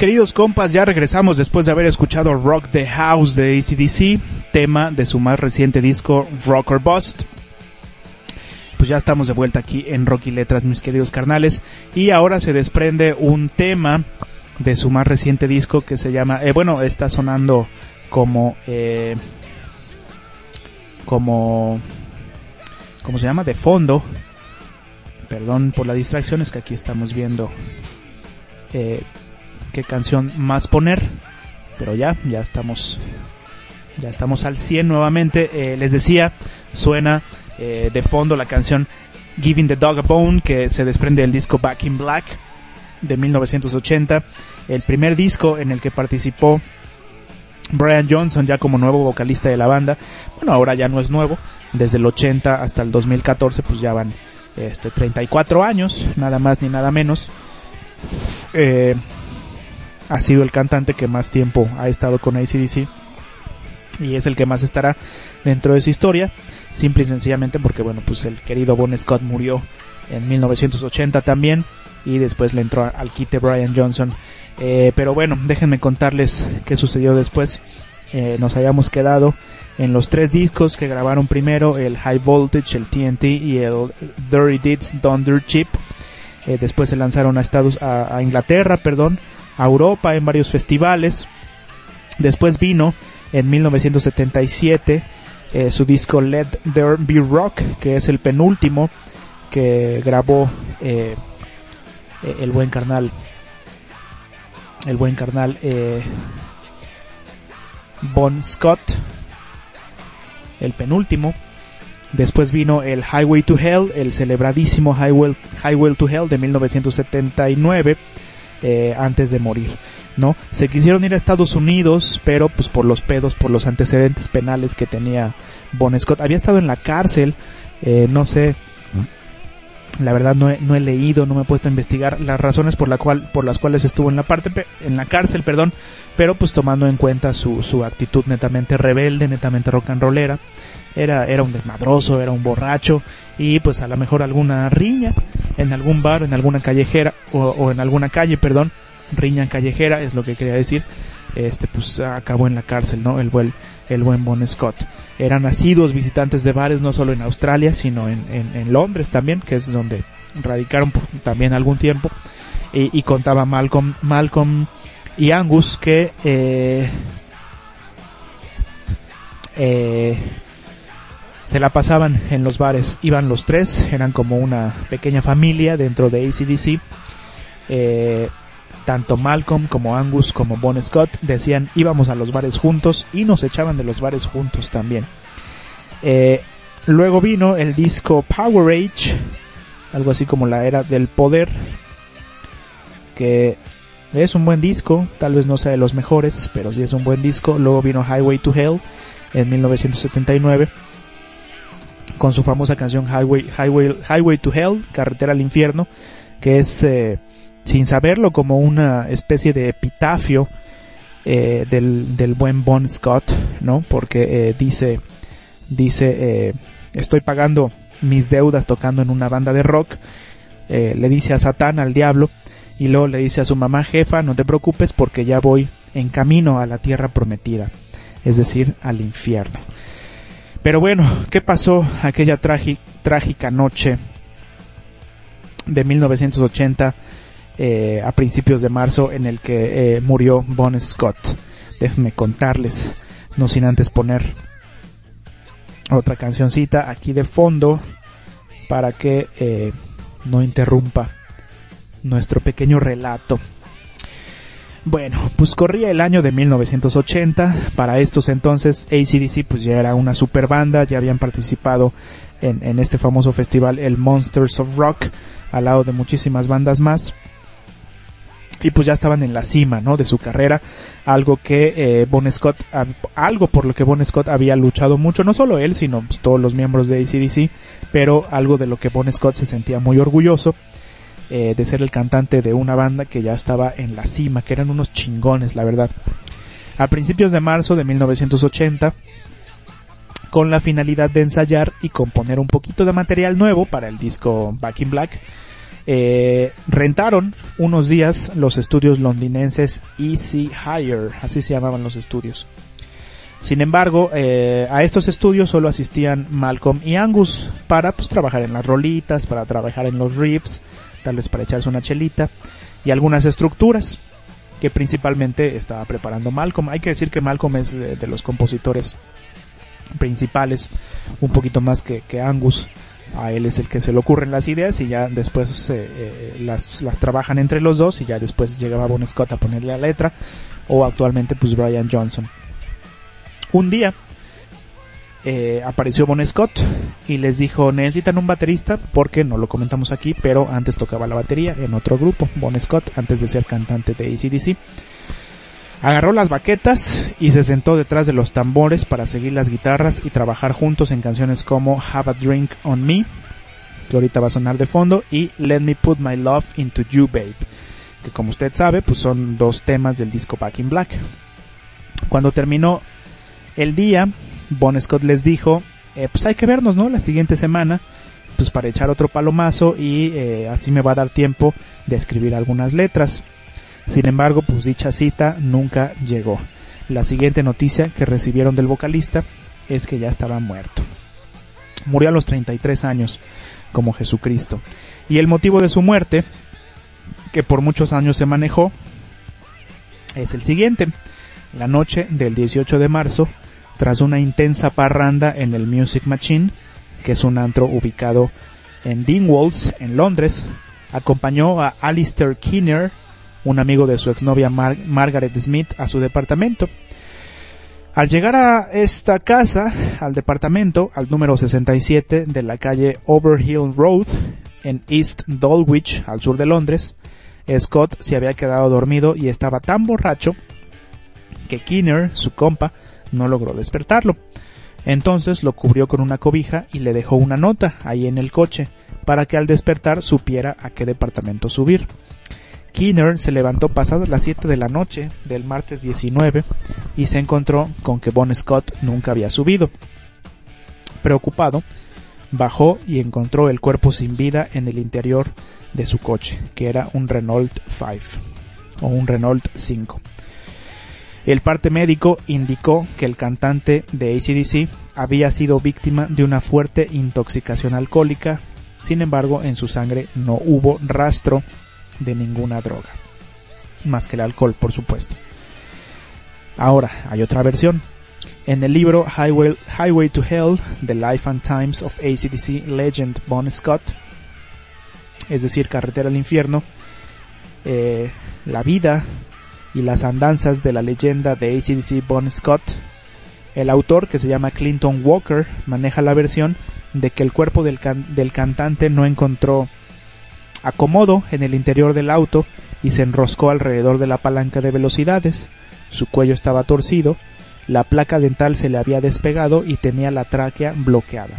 Speaker 1: Queridos compas, ya regresamos después de haber escuchado Rock the House de ACDC, tema de su más reciente disco Rock or Bust. Pues ya estamos de vuelta aquí en Rock y Letras, mis queridos carnales. Y ahora se desprende un tema de su más reciente disco que se llama, eh, bueno, está sonando como, eh, como, ¿cómo se llama? De fondo. Perdón por la distracción, es que aquí estamos viendo eh, qué canción más poner. Pero ya, ya estamos, ya estamos al 100 nuevamente. Eh, les decía, suena eh, de fondo la canción Giving the Dog a Bone, que se desprende del disco Back in Black de 1980. El primer disco en el que participó Brian Johnson ya como nuevo vocalista de la banda. Bueno, ahora ya no es nuevo, desde el 80 hasta el 2014 pues ya van este 34 años, nada más ni nada menos. Eh, ha sido el cantante que más tiempo ha estado con ACDC y es el que más estará dentro de su historia, simple y sencillamente porque bueno, pues el querido Bon Scott murió en 1980 también y después le entró al quite Brian Johnson. Eh, pero bueno, déjenme contarles qué sucedió después. Eh, nos habíamos quedado en los tres discos que grabaron primero, el High Voltage, el TNT y el Dirty Deeds Thunder Chip. Eh, después se lanzaron a Estados a, Inglaterra, perdón, a Europa en varios festivales. Después vino en 1977 su disco Let There Be Rock, que es el penúltimo que grabó el buen carnal el buen carnal eh, Bon Scott, el penúltimo. Después vino el Highway to Hell, el celebradísimo Highway, Highway to Hell de 1979, eh, antes de morir. ¿no? Se quisieron ir a Estados Unidos, pero pues por los pedos, por los antecedentes penales que tenía Bon Scott. Había estado en la cárcel, eh, no sé, la verdad no he, no he, leído, no me he puesto a investigar las razones por, la cual, por las cuales estuvo en la, parte, en la cárcel, perdón, pero pues tomando en cuenta su, su actitud netamente rebelde, netamente rock and rollera. Era, era un desmadroso, era un borracho y pues a lo mejor alguna riña en algún bar, en alguna callejera o, en alguna calle, perdón, riña callejera es lo que quería decir, este pues acabó en la cárcel, ¿no? El buen, el buen Bon Scott. Eran nacidos visitantes de bares no solo en Australia, sino en, en, Londres también, que es donde radicaron también algún tiempo. Y, y contaba Malcolm, Malcolm y Angus que eh, eh, se la pasaban en los bares, iban los tres, eran como una pequeña familia dentro de ACDC. Eh, tanto Malcolm como Angus como Bon Scott decían íbamos a los bares juntos y nos echaban de los bares juntos también. Eh, luego vino el disco Power Age, algo así como la era del poder, que es un buen disco, tal vez no sea de los mejores, pero sí es un buen disco. Luego vino Highway to Hell en 1979 con su famosa canción Highway, Highway, Highway to Hell, Carretera al Infierno, que es eh, sin saberlo como una especie de epitafio eh, del, del, buen Bon Scott, ¿no? Porque eh, dice, dice, eh, estoy pagando mis deudas tocando en una banda de rock, le dice a Satán, al diablo, y luego le dice a su mamá jefa, no te preocupes porque ya voy en camino a la tierra prometida, es decir, al infierno. Pero bueno, ¿qué pasó aquella trágica noche de 1980? Eh, a principios de marzo en el que eh, murió Bon Scott. Déjenme contarles, no sin antes poner otra cancioncita aquí de fondo para que eh, no interrumpa nuestro pequeño relato. Bueno, pues corría el año de 1980. Para estos entonces, ACDC pues ya era una super banda, ya habían participado en, este famoso festival, el Monsters of Rock, al lado de muchísimas bandas más y pues ya estaban en la cima, ¿no? De su carrera, algo que eh, Bon Scott, algo por lo que Bon Scott había luchado mucho, no solo él, sino pues, todos los miembros de ACDC, pero algo de lo que Bon Scott se sentía muy orgulloso eh, de ser el cantante de una banda que ya estaba en la cima, que eran unos chingones, la verdad. A principios de marzo de 1980, con la finalidad de ensayar y componer un poquito de material nuevo para el disco Back in Black, eh, rentaron unos días los estudios londinenses Easy Hire, así se llamaban los estudios. Sin embargo, eh, a estos estudios solo asistían Malcolm y Angus para pues, trabajar en las rolitas, para trabajar en los riffs, tal vez para echarse una chelita y algunas estructuras que principalmente estaba preparando Malcolm. Hay que decir que Malcolm es de, los compositores principales, un poquito más que, que Angus a él es el que se le ocurren las ideas y ya después eh, eh, las, las trabajan entre los dos y ya después llegaba Bon Scott a ponerle la letra o actualmente pues Brian Johnson. Un día eh, apareció Bon Scott y les dijo necesitan un baterista porque no lo comentamos aquí pero antes tocaba la batería en otro grupo Bon Scott antes de ser cantante de ACDC Agarró las baquetas y se sentó detrás de los tambores para seguir las guitarras y trabajar juntos en canciones como Have a Drink on Me, que ahorita va a sonar de fondo, y Let Me Put My Love Into You, Babe, que como usted sabe, pues son dos temas del disco Back in Black. Cuando terminó el día, Bon Scott les dijo, eh, pues hay que vernos, ¿no? La siguiente semana, pues para echar otro palomazo y eh, así me va a dar tiempo de escribir algunas letras. Sin embargo, pues dicha cita nunca llegó. La siguiente noticia que recibieron del vocalista es que ya estaba muerto. Murió a los 33 años, como Jesucristo. Y el motivo de su muerte, que por muchos años se manejó, es el siguiente. La noche del 18 de marzo, tras una intensa parranda en el Music Machine, que es un antro ubicado en Dingwalls, en Londres, acompañó a Alistair Kinner, un amigo de su exnovia Margaret Smith a su departamento. Al llegar a esta casa, al departamento, al número 67 de la calle Overhill Road, en East Dulwich, al sur de Londres, Scott se había quedado dormido y estaba tan borracho que Kinner, su compa, no logró despertarlo. Entonces lo cubrió con una cobija y le dejó una nota ahí en el coche, para que al despertar supiera a qué departamento subir. Keener se levantó pasadas las 7 de la noche del martes 19 y se encontró con que Bon Scott nunca había subido. Preocupado, bajó y encontró el cuerpo sin vida en el interior de su coche, que era un Renault 5 o un Renault 5. El parte médico indicó que el cantante de ACDC había sido víctima de una fuerte intoxicación alcohólica, sin embargo en su sangre no hubo rastro de ninguna droga. Más que el alcohol, por supuesto. Ahora, hay otra versión. En el libro Highway, Highway to Hell, The Life and Times of ACDC Legend Bon Scott, es decir, Carretera al Infierno, eh, la vida y las andanzas de la leyenda de ACDC Bon Scott, el autor, que se llama Clinton Walker, maneja la versión de que el cuerpo del, del cantante no encontró acomodo en el interior del auto y se enroscó alrededor de la palanca de velocidades. Su cuello estaba torcido, la placa dental se le había despegado y tenía la tráquea bloqueada.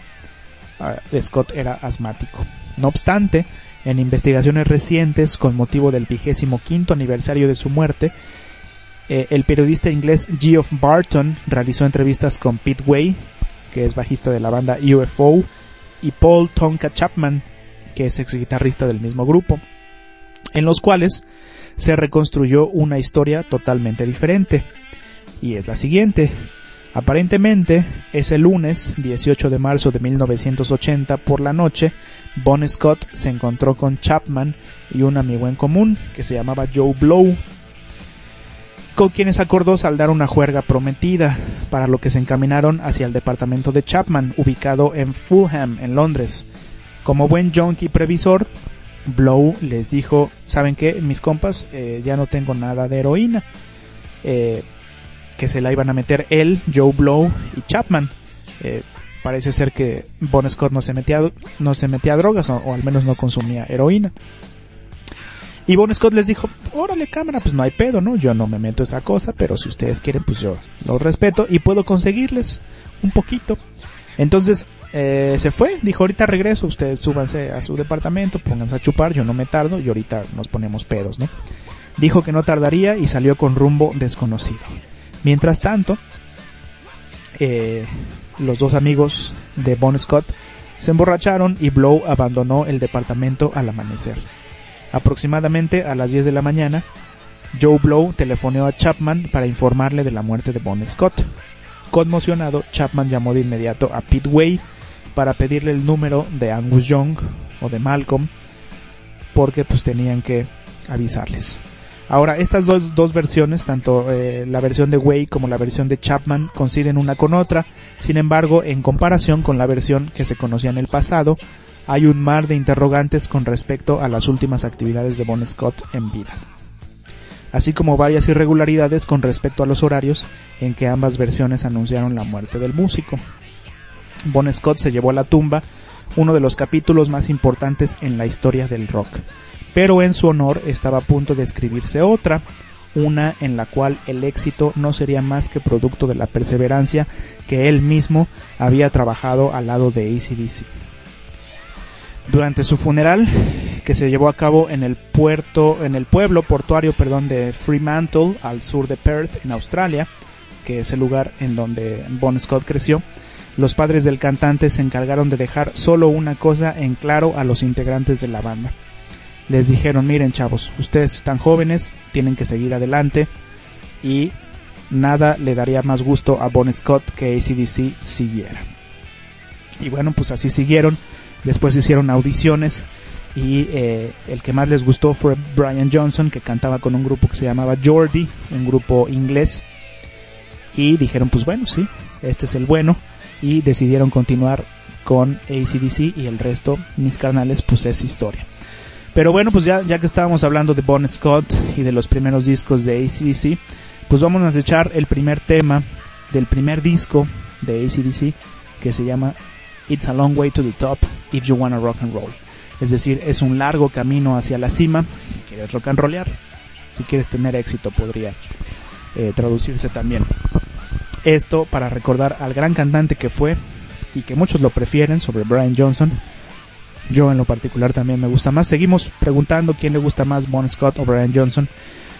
Speaker 1: Ah, Scott era asmático. No obstante, en investigaciones recientes con motivo del vigésimo quinto aniversario de su muerte, eh, el periodista inglés Geoff Barton realizó entrevistas con Pete Way, que es bajista de la banda UFO, y Paul Tonka Chapman, que es ex guitarrista del mismo grupo, en los cuales se reconstruyó una historia totalmente diferente. Y es la siguiente. Aparentemente, ese lunes 18 de marzo de 1980 por la noche, Bon Scott se encontró con Chapman y un amigo en común que se llamaba Joe Blow, con quienes acordó saldar una juerga prometida, para lo que se encaminaron hacia el departamento de Chapman, ubicado en Fulham, en Londres. Como buen junkie previsor, Blow les dijo, ¿saben qué? Mis compas, eh, ya no tengo nada de heroína. Eh, que se la iban a meter él, Joe Blow y Chapman. Eh, parece ser que Bon Scott no se metía, no se metía a drogas o, al menos no consumía heroína. Y Bon Scott les dijo, órale cámara, pues no hay pedo, ¿no? Yo no me meto esa cosa, pero si ustedes quieren, pues yo los respeto y puedo conseguirles un poquito. Entonces eh, se fue, dijo ahorita regreso, ustedes súbanse a su departamento, pónganse a chupar, yo no me tardo y ahorita nos ponemos pedos, ¿no? Dijo que no tardaría y salió con rumbo desconocido. Mientras tanto, eh, los dos amigos de Bon Scott se emborracharon y Blow abandonó el departamento al amanecer. Aproximadamente a las 10 de la mañana, Joe Blow telefoneó a Chapman para informarle de la muerte de Bon Scott. Conmocionado, Chapman llamó de inmediato a Pete Way para pedirle el número de Angus Young o de Malcolm porque pues tenían que avisarles. Ahora, estas dos, dos versiones, tanto eh, la versión de Way como la versión de Chapman, coinciden una con otra. Sin embargo, en comparación con la versión que se conocía en el pasado, hay un mar de interrogantes con respecto a las últimas actividades de Bon Scott en vida. Así como varias irregularidades con respecto a los horarios en que ambas versiones anunciaron la muerte del músico. Bon Scott se llevó a la tumba uno de los capítulos más importantes en la historia del rock, pero en su honor estaba a punto de escribirse otra, una en la cual el éxito no sería más que producto de la perseverancia que él mismo había trabajado al lado de ACDC. Durante su funeral, que se llevó a cabo en el puerto, en el pueblo portuario, perdón, de Fremantle, al sur de Perth, en Australia, que es el lugar en donde Bon Scott creció, los padres del cantante se encargaron de dejar solo una cosa en claro a los integrantes de la banda. Les dijeron, miren chavos, ustedes están jóvenes, tienen que seguir adelante y nada le daría más gusto a Bon Scott que ACDC siguiera. Y bueno, pues así siguieron, después hicieron audiciones y eh, el que más les gustó fue Brian Johnson, que cantaba con un grupo que se llamaba Jordi, un grupo inglés, y dijeron, pues bueno, sí, este es el bueno, y decidieron continuar con ACDC y el resto, mis carnales, pues es historia. Pero bueno, pues ya, ya que estábamos hablando de Bon Scott y de los primeros discos de ACDC, pues vamos a echar el primer tema del primer disco de ACDC que se llama It's a Long Way to the Top If You Wanna Rock and Roll. Es decir, es un largo camino hacia la cima si quieres rock and rollear, si quieres tener éxito podría eh, traducirse también. Esto para recordar al gran cantante que fue y que muchos lo prefieren sobre Brian Johnson. Yo en lo particular también me gusta más. Seguimos preguntando quién le gusta más, Bon Scott o Brian Johnson.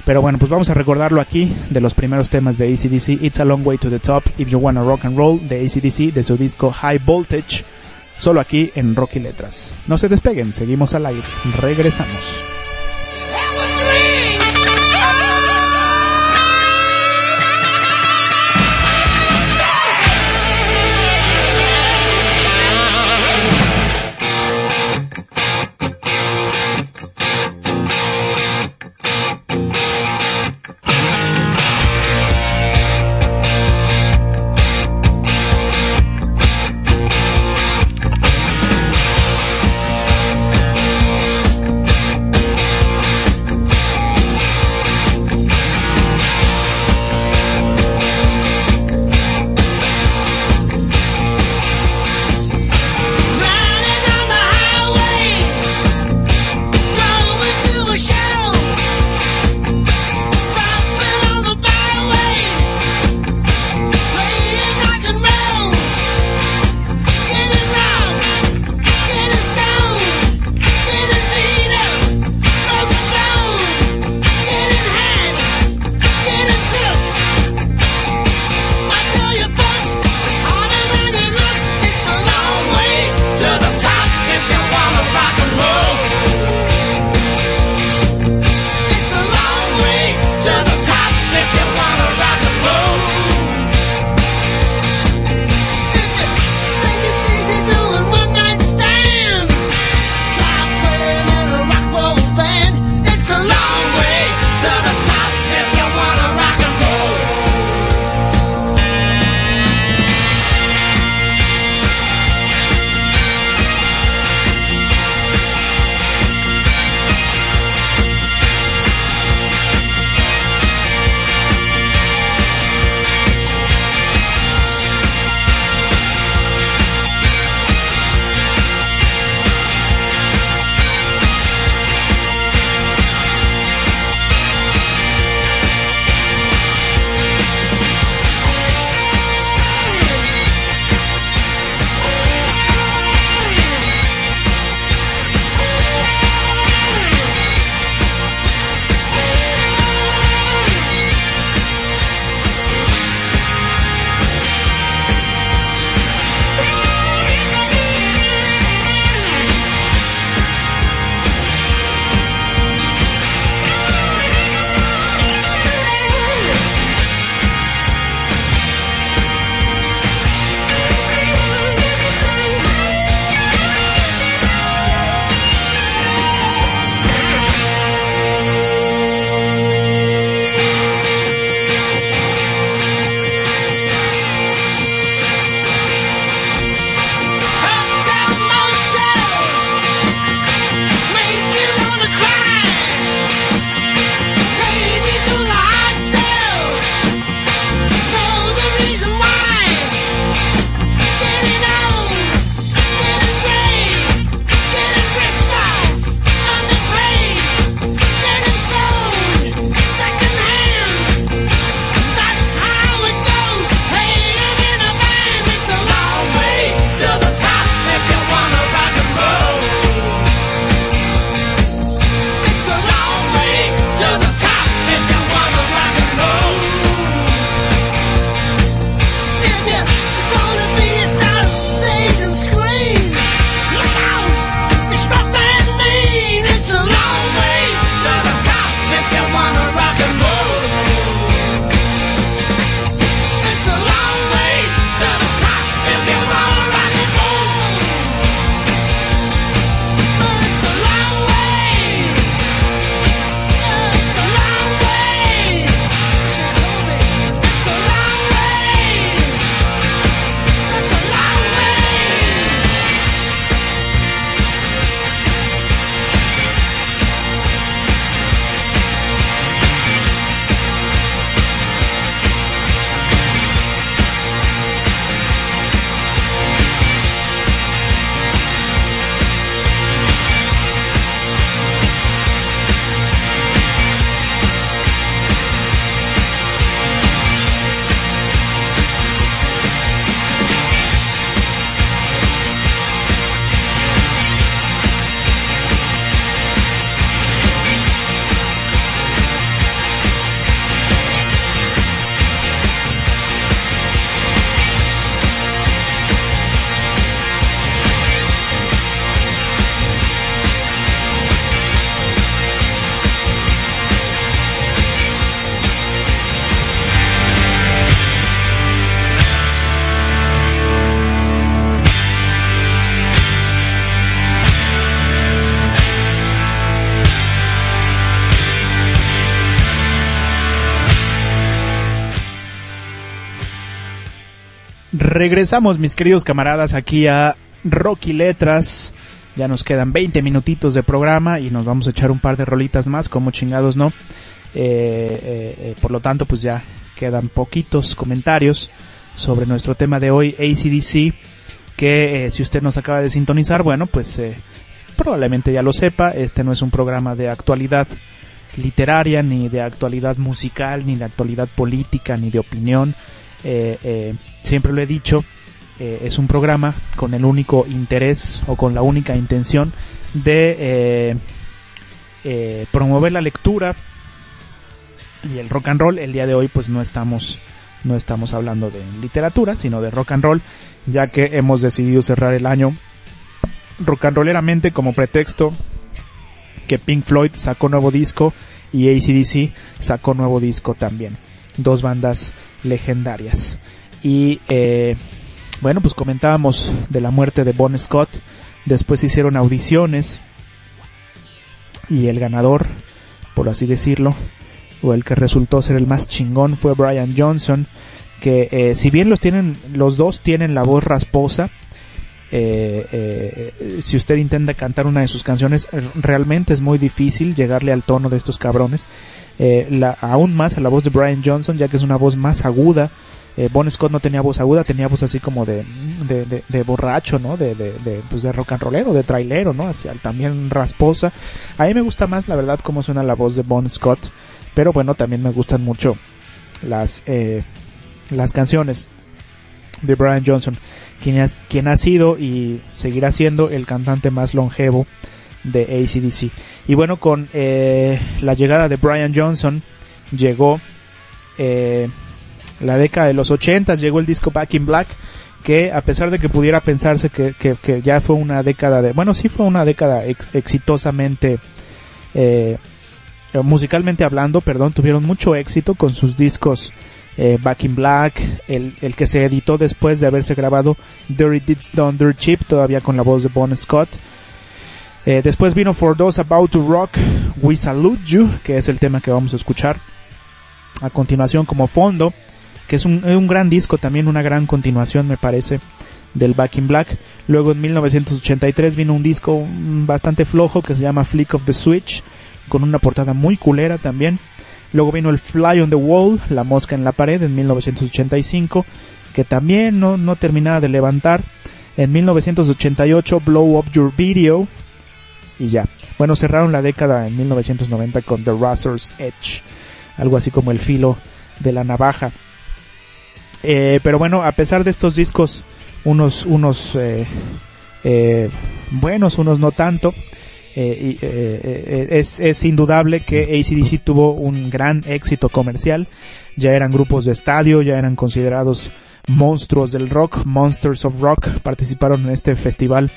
Speaker 1: Pero bueno, pues vamos a recordarlo aquí de los primeros temas de ACDC. It's a long way to the top if you wanna rock and roll de ACDC de su disco High Voltage. Solo aquí en Rocky Letras. No se despeguen, seguimos al aire. Regresamos. Regresamos, mis queridos camaradas, aquí a Rocky Letras. Ya nos quedan 20 minutitos de programa y nos vamos a echar un par de rolitas más, como chingados no. Eh, eh, eh, por lo tanto, pues ya quedan poquitos comentarios sobre nuestro tema de hoy, ACDC, que si usted nos acaba de sintonizar, bueno, pues probablemente ya lo sepa, este no es un programa de actualidad literaria, ni de actualidad musical, ni de actualidad política, ni de opinión. Siempre lo he dicho, es un programa con el único interés o con la única intención de promover la lectura, y el rock and roll. El día de hoy pues no estamos no estamos hablando de literatura, sino de rock and roll, ya que hemos decidido cerrar el año rock and rolleramente como pretexto que Pink Floyd sacó nuevo disco y ACDC sacó nuevo disco también. Dos bandas legendarias. Y eh, bueno, pues comentábamos de la muerte de Bon Scott. Después hicieron audiciones y el ganador, por así decirlo, o el que resultó ser el más chingón fue Brian Johnson, que eh, si bien los tienen, los dos tienen la voz rasposa, eh, eh, si usted intenta cantar una de sus canciones, realmente es muy difícil llegarle al tono de estos cabrones. La, aún más a la voz de Brian Johnson, ya que es una voz más aguda. bon Scott no tenía voz aguda, tenía voz así como de, de, borracho, ¿no? De, de, pues de rock and rollero, de trailero, ¿no? Hacia, también rasposa. A mí me gusta más, la verdad, cómo suena la voz de Bon Scott. Pero bueno, también me gustan mucho las, eh, las canciones de Brian Johnson, quien, quien ha sido y seguirá siendo el cantante más longevo de ACDC. Y bueno, con eh, la llegada de Brian Johnson llegó eh, la década de los 80, llegó el disco Back in Black, que a pesar de que pudiera pensarse que, que, ya fue una década de, bueno, sí fue una década exitosamente eh, musicalmente hablando, perdón, tuvieron mucho éxito con sus discos Back in Black, el, el, que se editó después de haberse grabado Dirty Deeds Done Dirt Cheap, todavía con la voz de Bon Scott. Eh, después vino For Those About to Rock, We Salute You, que es el tema que vamos a escuchar a continuación como fondo, que es un, un gran disco, también una gran continuación me parece del Back in Black. Luego en 1983 vino un disco bastante flojo que se llama Flick of the Switch, con una portada muy culera también. Luego vino el Fly on the Wall, La Mosca en la Pared, en 1985, que también no, no terminaba de levantar. En 1988, Blow Up Your Video, y ya. Bueno, cerraron la década en 1990 con The Razor's Edge, algo así como el filo de la navaja. Eh, pero bueno, a pesar de estos discos, unos, unos eh, eh, buenos, unos no tanto, eh, eh, es, es, indudable que ACDC tuvo un gran éxito comercial. Ya eran grupos de estadio, ya eran considerados monstruos del rock, Monsters of Rock. Participaron en este festival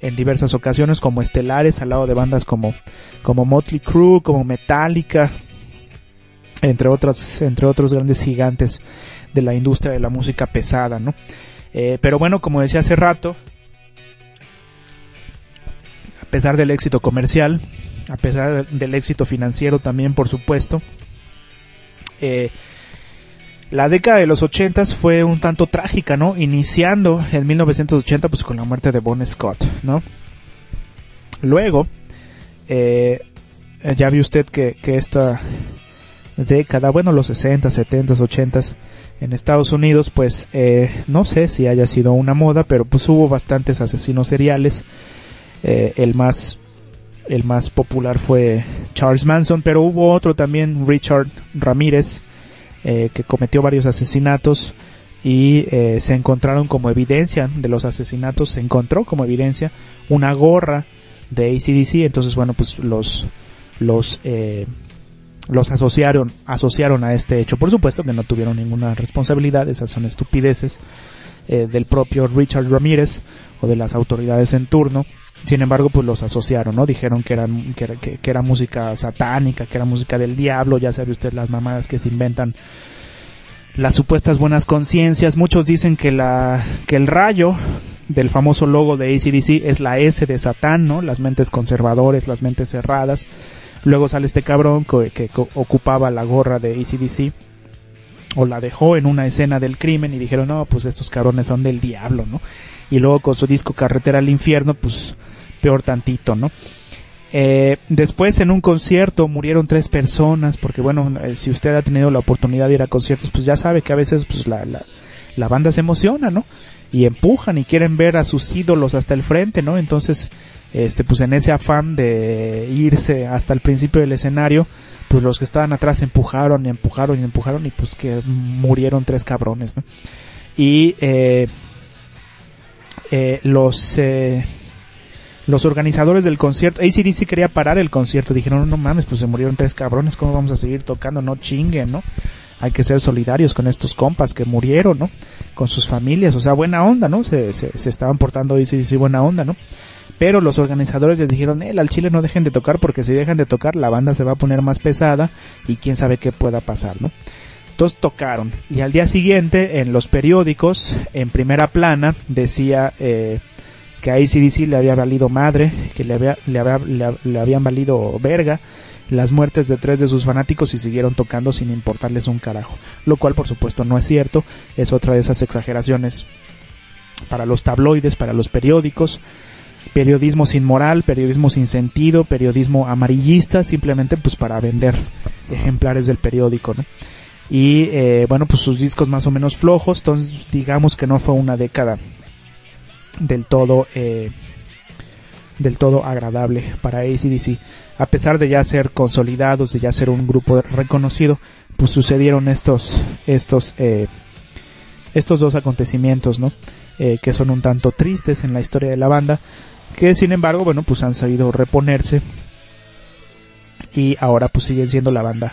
Speaker 1: en diversas ocasiones como estelares al lado de bandas como, como Motley Crue, como Metallica, entre otros, entre otros grandes gigantes de la industria de la música pesada, ¿no? pero bueno, como decía hace rato, a pesar del éxito comercial, a pesar del éxito financiero también, por supuesto, eh, la década de los 80 fue un tanto trágica, ¿no? Iniciando en 1980 pues con la muerte de Bon Scott, ¿no? Luego, eh, ya vio usted que, esta década, bueno, los 60, 70, 80 en Estados Unidos, pues eh, no sé si haya sido una moda, pero pues hubo bastantes asesinos seriales eh, el más el más popular fue Charles Manson, pero hubo otro también, Richard Ramírez, eh, que cometió varios asesinatos y eh, se encontraron como evidencia de los asesinatos, se encontró como evidencia una gorra de ACDC, entonces bueno, pues los los los asociaron asociaron a este hecho. Por supuesto que no tuvieron ninguna responsabilidad, esas son estupideces del propio Richard Ramírez o de las autoridades en turno sin embargo, pues los asociaron, ¿no? Dijeron que, eran, que, que, era música satánica, que era música del diablo, ya sabe usted las mamadas que se inventan las supuestas buenas conciencias. Muchos dicen que la que el rayo del famoso logo de ACDC es la S de Satán, ¿no? Las mentes conservadores, las mentes cerradas. Luego sale este cabrón que, que ocupaba la gorra de ACDC o la dejó en una escena del crimen y dijeron, no, pues estos cabrones son del diablo, ¿no? Y luego con su disco Carretera al Infierno, pues peor tantito, ¿no? Eh, después en un concierto murieron tres personas, porque bueno, eh, si usted ha tenido la oportunidad de ir a conciertos, pues ya sabe que a veces pues la, la, banda se emociona, ¿no? Y empujan y quieren ver a sus ídolos hasta el frente, ¿no? Entonces, este, pues en ese afán de irse hasta el principio del escenario, pues los que estaban atrás empujaron y empujaron y empujaron y pues que murieron tres cabrones, ¿no? Y eh, eh, los eh, los organizadores del concierto, ACDC quería parar el concierto, dijeron, no, no mames, pues se murieron tres cabrones, ¿cómo vamos a seguir tocando? No chinguen, ¿no? Hay que ser solidarios con estos compas que murieron, ¿no? Con sus familias, o sea, buena onda, ¿no? Se, se, se estaban portando ACDC buena onda, ¿no? Pero los organizadores les dijeron, eh, al Chile no dejen de tocar porque si dejan de tocar la banda se va a poner más pesada y quién sabe qué pueda pasar, ¿no? Entonces tocaron y al día siguiente en los periódicos, en primera plana, decía eh, que a ACDC le había valido madre, que le, había, le, había, le, habían valido verga las muertes de tres de sus fanáticos y siguieron tocando sin importarles un carajo. Lo cual por supuesto no es cierto, es otra de esas exageraciones para los tabloides, para los periódicos, periodismo sin moral, periodismo sin sentido, periodismo amarillista, simplemente pues para vender ejemplares del periódico. Y eh, bueno, pues sus discos más o menos flojos, entonces digamos que no fue una década del todo eh, del todo agradable para ACDC. A pesar de ya ser consolidados, de ya ser un grupo reconocido, pues sucedieron estos estos eh, estos dos acontecimientos, ¿no? Eh, que son un tanto tristes en la historia de la banda, que sin embargo, bueno, pues han sabido reponerse y ahora pues siguen siendo la banda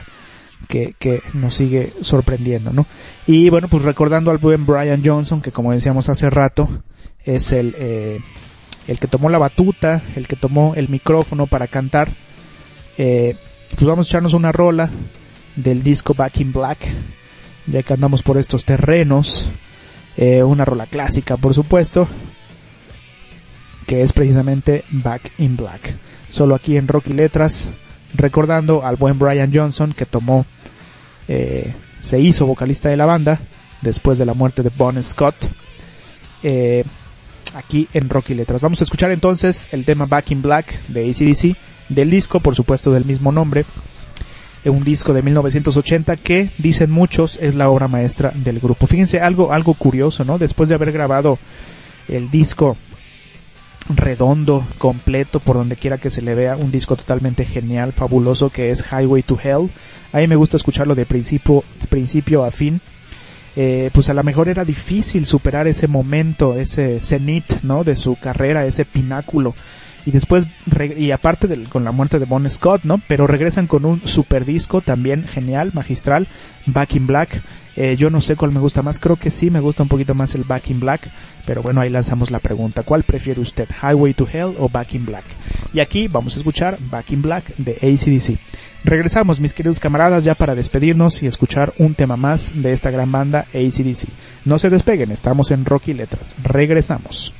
Speaker 1: que, que nos sigue sorprendiendo, ¿no? Y bueno, pues recordando al buen Brian Johnson, que como decíamos hace rato, es el, eh, el que tomó la batuta, el que tomó el micrófono para cantar, eh, pues vamos a echarnos una rola del disco Back in Black, ya que andamos por estos terrenos, eh, una rola clásica por supuesto, que es precisamente Back in Black. Solo aquí en Rocky Letras, recordando al buen Brian Johnson que tomó, eh, se hizo vocalista de la banda después de la muerte de Bon Scott. Eh, aquí en Rocky Letras. Vamos a escuchar entonces el tema Back in Black de ACDC, del disco, por supuesto, del mismo nombre. Un disco de 1980 que, dicen muchos, es la obra maestra del grupo. Fíjense algo, algo curioso, ¿no? Después de haber grabado el disco redondo, completo, por donde quiera que se le vea, un disco totalmente genial, fabuloso que es Highway to Hell. A mí me gusta escucharlo de principio, de principio a fin. Eh, pues a lo mejor era difícil superar ese momento, ese cenit, ¿no? De su carrera, ese pináculo. Y después, y aparte del, con la muerte de Bon Scott, ¿no? Pero regresan con un super disco también genial, magistral, Back in Black. Eh, yo no sé cuál me gusta más, creo que sí me gusta un poquito más el Back in Black, pero bueno, ahí lanzamos la pregunta, ¿cuál prefiere usted, Highway to Hell o Back in Black? Y aquí vamos a escuchar Back in Black de ACDC. Regresamos, mis queridos camaradas, ya para despedirnos y escuchar un tema más de esta gran banda ACDC. No se despeguen, estamos en Rocky Letras. Regresamos.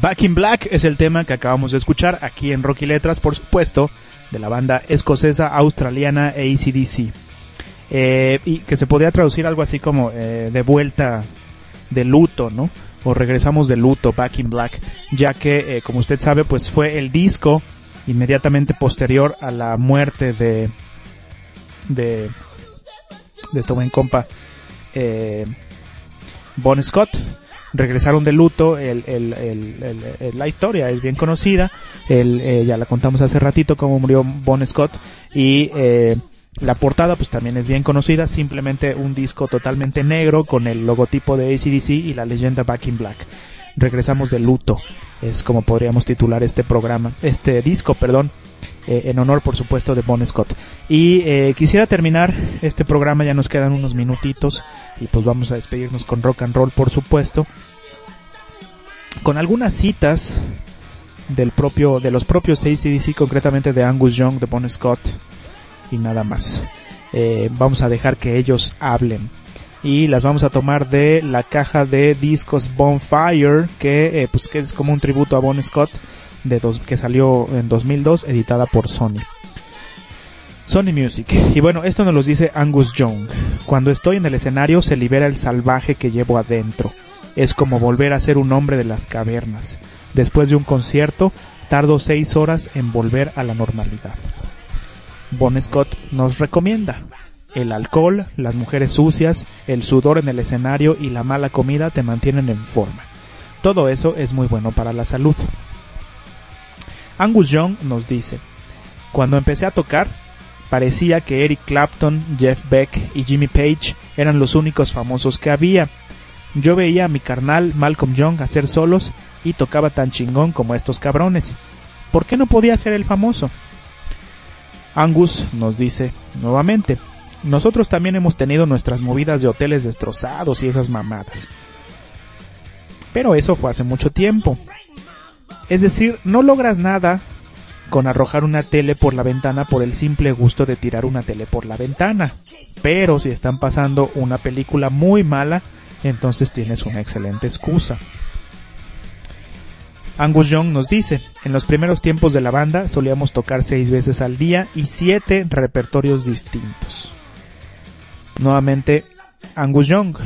Speaker 1: Back in Black es el tema que acabamos de escuchar aquí en Rocky Letras, por supuesto, de la banda escocesa australiana ACDC. Eh, y que se podía traducir algo así como eh, de vuelta de luto, ¿no? O regresamos de luto, Back in Black, ya que, eh, como usted sabe, pues fue el disco inmediatamente posterior a la muerte de de de este buen compa Bon Scott regresaron de luto, el, el, el, la historia es bien conocida, eh, ya la contamos hace ratito cómo murió Bon Scott y eh, la portada pues también es bien conocida, simplemente un disco totalmente negro con el logotipo de ACDC y la leyenda Back in Black. Regresamos de luto, es como podríamos titular este programa, este disco, perdón, eh, en honor por supuesto de Bon Scott. Y eh, quisiera terminar este programa, ya nos quedan unos minutitos y pues vamos a despedirnos con rock and roll por supuesto, con algunas citas del propio, de los propios ACDC, concretamente de Angus Young, de Bon Scott y nada más. Eh, vamos a dejar que ellos hablen y las vamos a tomar de la caja de discos Bonfire que pues que es como un tributo a Bon Scott de dos, que salió en 2002 editada por Sony. Sony Music. Y bueno, esto nos lo dice Angus Young. Cuando estoy en el escenario se libera el salvaje que llevo adentro. Es como volver a ser un hombre de las cavernas. Después de un concierto, tardo seis horas en volver a la normalidad. Bon Scott nos recomienda. El alcohol, las mujeres sucias, el sudor en el escenario y la mala comida te mantienen en forma. Todo eso es muy bueno para la salud. Angus Young nos dice, cuando empecé a tocar, parecía que Eric Clapton, Jeff Beck y Jimmy Page eran los únicos famosos que había. Yo veía a mi carnal Malcolm Young hacer solos y tocaba tan chingón como estos cabrones. ¿Por qué no podía ser el famoso? Angus nos dice nuevamente, nosotros también hemos tenido nuestras movidas de hoteles destrozados y esas mamadas. Pero eso fue hace mucho tiempo. Es decir, no logras nada con arrojar una tele por la ventana por el simple gusto de tirar una tele por la ventana. Pero si están pasando una película muy mala, entonces tienes una excelente excusa. Angus Young nos dice, en los primeros tiempos de la banda solíamos tocar seis veces al día y siete repertorios distintos. Nuevamente, Angus Young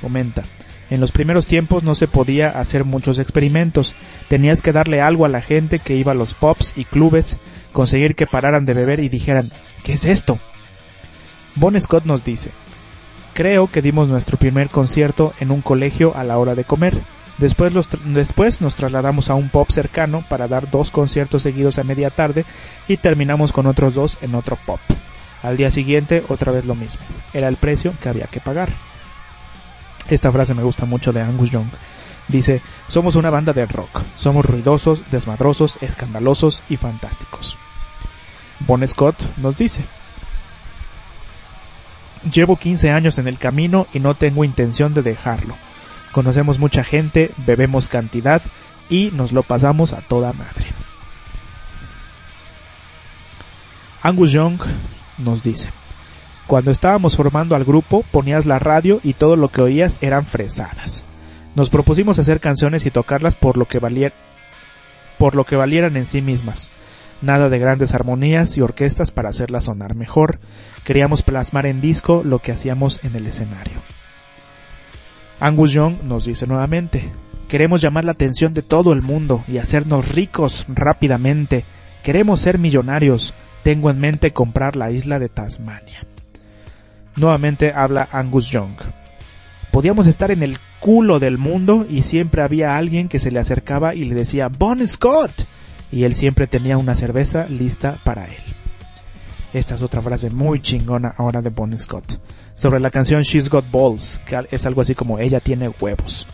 Speaker 1: comenta, en los primeros tiempos no se podía hacer muchos experimentos. Tenías que darle algo a la gente que iba a los pubs y clubes, conseguir que pararan de beber y dijeran, ¿qué es esto? Bon Scott nos dice, creo que dimos nuestro primer concierto en un colegio a la hora de comer. Después, después nos trasladamos a un pub cercano para dar dos conciertos seguidos a media tarde y terminamos con otros dos en otro pub. Al día siguiente otra vez lo mismo. Era el precio que había que pagar. Esta frase me gusta mucho de Angus Young. Dice, somos una banda de rock, somos ruidosos, desmadrosos, escandalosos y fantásticos. Bon Scott nos dice, llevo 15 años en el camino y no tengo intención de dejarlo. Conocemos mucha gente, bebemos cantidad y nos lo pasamos a toda madre. Angus Young nos dice, cuando estábamos formando al grupo, ponías la radio y todo lo que oías eran fresadas. Nos propusimos hacer canciones y tocarlas por lo que por lo que valieran en sí mismas. Nada de grandes armonías y orquestas para hacerlas sonar mejor. Queríamos plasmar en disco lo que hacíamos en el escenario. Angus Young nos dice nuevamente, queremos llamar la atención de todo el mundo y hacernos ricos rápidamente. Queremos ser millonarios. Tengo en mente comprar la isla de Tasmania. Nuevamente habla Angus Young. Podíamos estar en el culo del mundo y siempre había alguien que se le acercaba y le decía Bon Scott y él siempre tenía una cerveza lista para él. Esta es otra frase muy chingona ahora de Bon Scott. Sobre la canción She's Got Balls, que es algo así como ella tiene huevos.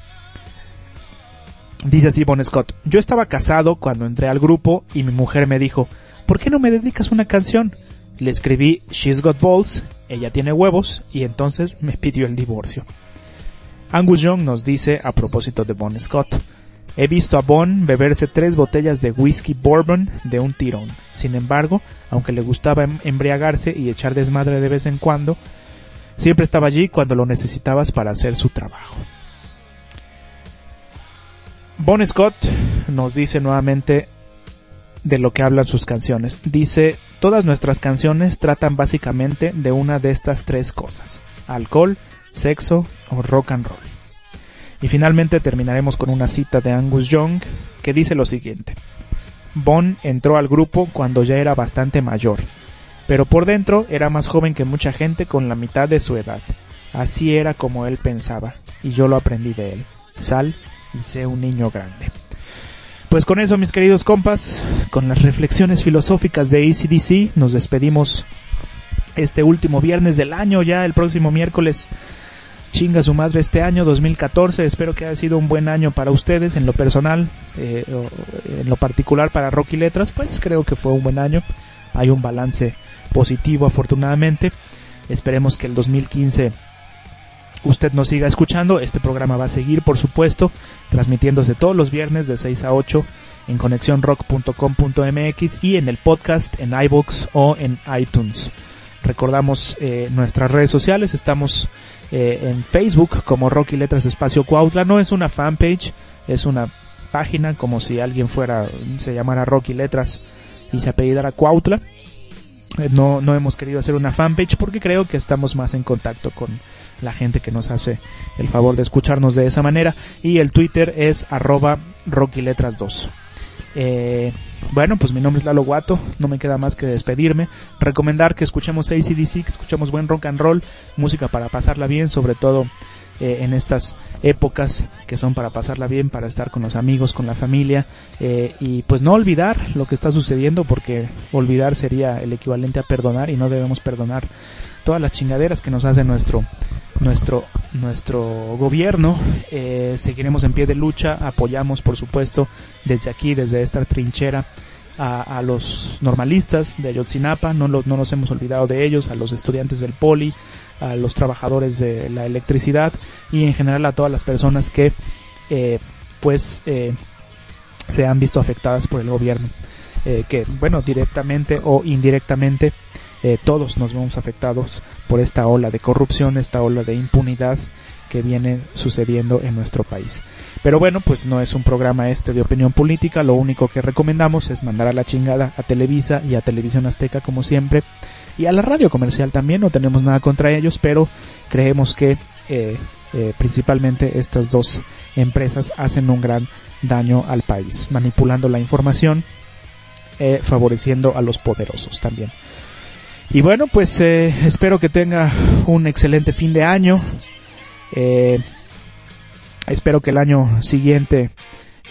Speaker 1: Dice así Bon Scott, yo estaba casado cuando entré al grupo y mi mujer me dijo, ¿por qué no me dedicas una canción? Le escribí She's Got Balls, ella tiene huevos, y entonces me pidió el divorcio. Angus Young nos dice a propósito de Bon Scott, he visto a Bon beberse tres botellas de whisky bourbon de un tirón. Sin embargo, aunque le gustaba em-, embriagarse y echar desmadre de vez en cuando, siempre estaba allí cuando lo necesitabas para hacer su trabajo. Bon Scott nos dice nuevamente de lo que hablan sus canciones. Dice, todas nuestras canciones tratan básicamente de una de estas tres cosas. Alcohol, sexo o rock and roll. Y finalmente terminaremos con una cita de Angus Young que dice lo siguiente. Bon entró al grupo cuando ya era bastante mayor, pero por dentro era más joven que mucha gente con la mitad de su edad. Así era como él pensaba, y yo lo aprendí de él. Sal y sé un niño grande. Pues con eso, mis queridos compas, con las reflexiones filosóficas de ACDC, nos despedimos este último viernes del año, ya el próximo miércoles chinga su madre este año 2014. Espero que haya sido un buen año para ustedes en lo personal, eh, en lo particular para Rocky Letras, pues creo que fue un buen año. Hay un balance positivo afortunadamente. Esperemos que el 2015 usted nos siga escuchando. Este programa va a seguir, por supuesto, transmitiéndose todos los viernes de 6 a 8 en conexiónrock.com.mx y en el podcast en iBox o en iTunes. Recordamos eh, nuestras redes sociales, estamos eh, en Facebook como Rocky Letras Espacio Cuautla. No es una fanpage, es una página como si alguien fuera, se llamara Rocky Letras y se apellidara Cuautla. Eh, no, no hemos querido hacer una fanpage porque creo que estamos más en contacto con la gente que nos hace el favor de escucharnos de esa manera. Y el Twitter es arroba Rocky Letras 2. Eh, bueno, pues mi nombre es Lalo Guato, no me queda más que despedirme, recomendar que escuchemos ACDC, que escuchemos buen rock and roll, música para pasarla bien, sobre todo eh, en estas épocas que son para pasarla bien, para estar con los amigos, con la familia eh, y pues no olvidar lo que está sucediendo porque olvidar sería el equivalente a perdonar y no debemos perdonar todas las chingaderas que nos hace nuestro nuestro nuestro gobierno. Eh, seguiremos en pie de lucha apoyamos por supuesto desde aquí desde esta trinchera a, los normalistas de Ayotzinapa. No, no nos hemos olvidado de ellos a los estudiantes del poli a los trabajadores de la electricidad y en general a todas las personas que eh, pues eh, se han visto afectadas por el gobierno. Que bueno directamente o indirectamente eh, todos nos vemos afectados por esta ola de corrupción, esta ola de impunidad que viene sucediendo en nuestro país. Pero bueno, pues no es un programa este de opinión política, lo único que recomendamos es mandar a la chingada a Televisa y a Televisión Azteca como siempre y a la radio comercial también, no tenemos nada contra ellos, pero creemos que eh, eh, principalmente estas dos empresas hacen un gran daño al país, manipulando la información, favoreciendo a los poderosos también. Y bueno, pues eh, espero que tenga un excelente fin de año. Eh, espero que el año siguiente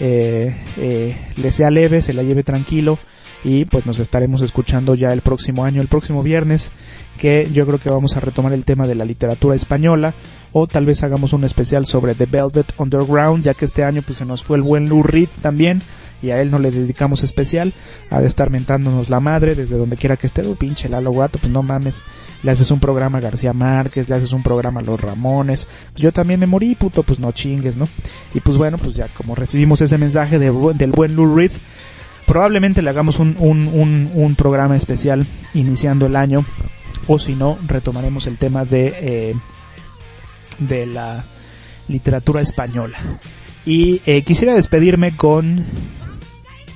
Speaker 1: eh, le sea leve, se la lleve tranquilo y pues nos estaremos escuchando ya el próximo año, el próximo viernes, que yo creo que vamos a retomar el tema de la literatura española o tal vez hagamos un especial sobre The Velvet Underground, ya que este año pues se nos fue el buen Lou Reed también y a él no le dedicamos especial, ha de estar mentándonos la madre desde donde quiera que esté, oh, pinche Lalo Guato, pues no mames, le haces un programa a García Márquez, le haces un programa a Los Ramones, yo también me morí, puto, pues no chingues, ¿no? Y pues bueno, pues ya como recibimos ese mensaje de, del buen Lou Reed, probablemente le hagamos un, un, un, programa especial iniciando el año, o si no, retomaremos el tema de, eh, de la literatura española. Y eh, quisiera despedirme con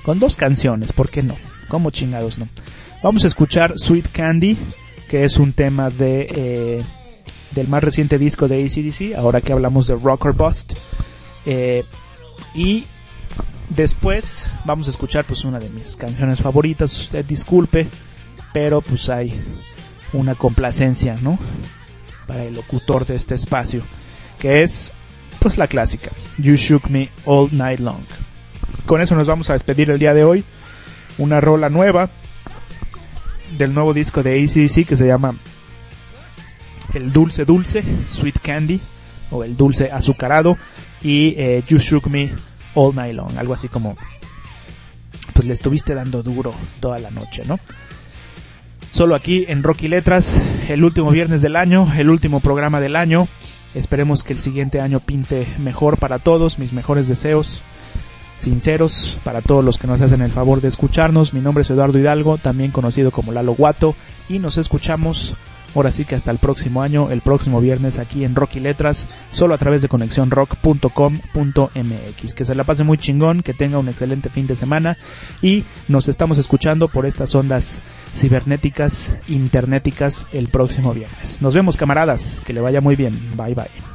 Speaker 1: con dos canciones, ¿por qué no? Como chingados no. Vamos a escuchar Sweet Candy, que es un tema de eh, del más reciente disco de ACDC, ahora que hablamos de Rocker Bust. Y después vamos a escuchar pues una de mis canciones favoritas, usted disculpe, pero pues hay una complacencia, ¿no? Para el locutor de este espacio, que es pues la clásica, You Shook Me All Night Long con eso nos vamos a despedir el día de hoy. Una rola nueva del nuevo disco de ACDC que se llama El Dulce Dulce, Sweet Candy, o El Dulce Azucarado, y eh, You Shook Me All Night Long, algo así como, pues le estuviste dando duro toda la noche, ¿no? Solo aquí en Rocky Letras, el último viernes del año, el último programa del año. Esperemos que el siguiente año pinte mejor para todos, mis mejores deseos sinceros para todos los que nos hacen el favor de escucharnos. Mi nombre es Eduardo Hidalgo, también conocido como Lalo Guato, y nos escuchamos Ahora sí que hasta el próximo año, el próximo viernes aquí en Rock y Letras, solo a través de conexiónrock.com.mx. Que se la pase muy chingón, que tenga un excelente fin de semana y nos estamos escuchando por estas ondas cibernéticas, internéticas el próximo viernes. Nos vemos camaradas, que le vaya muy bien. Bye bye.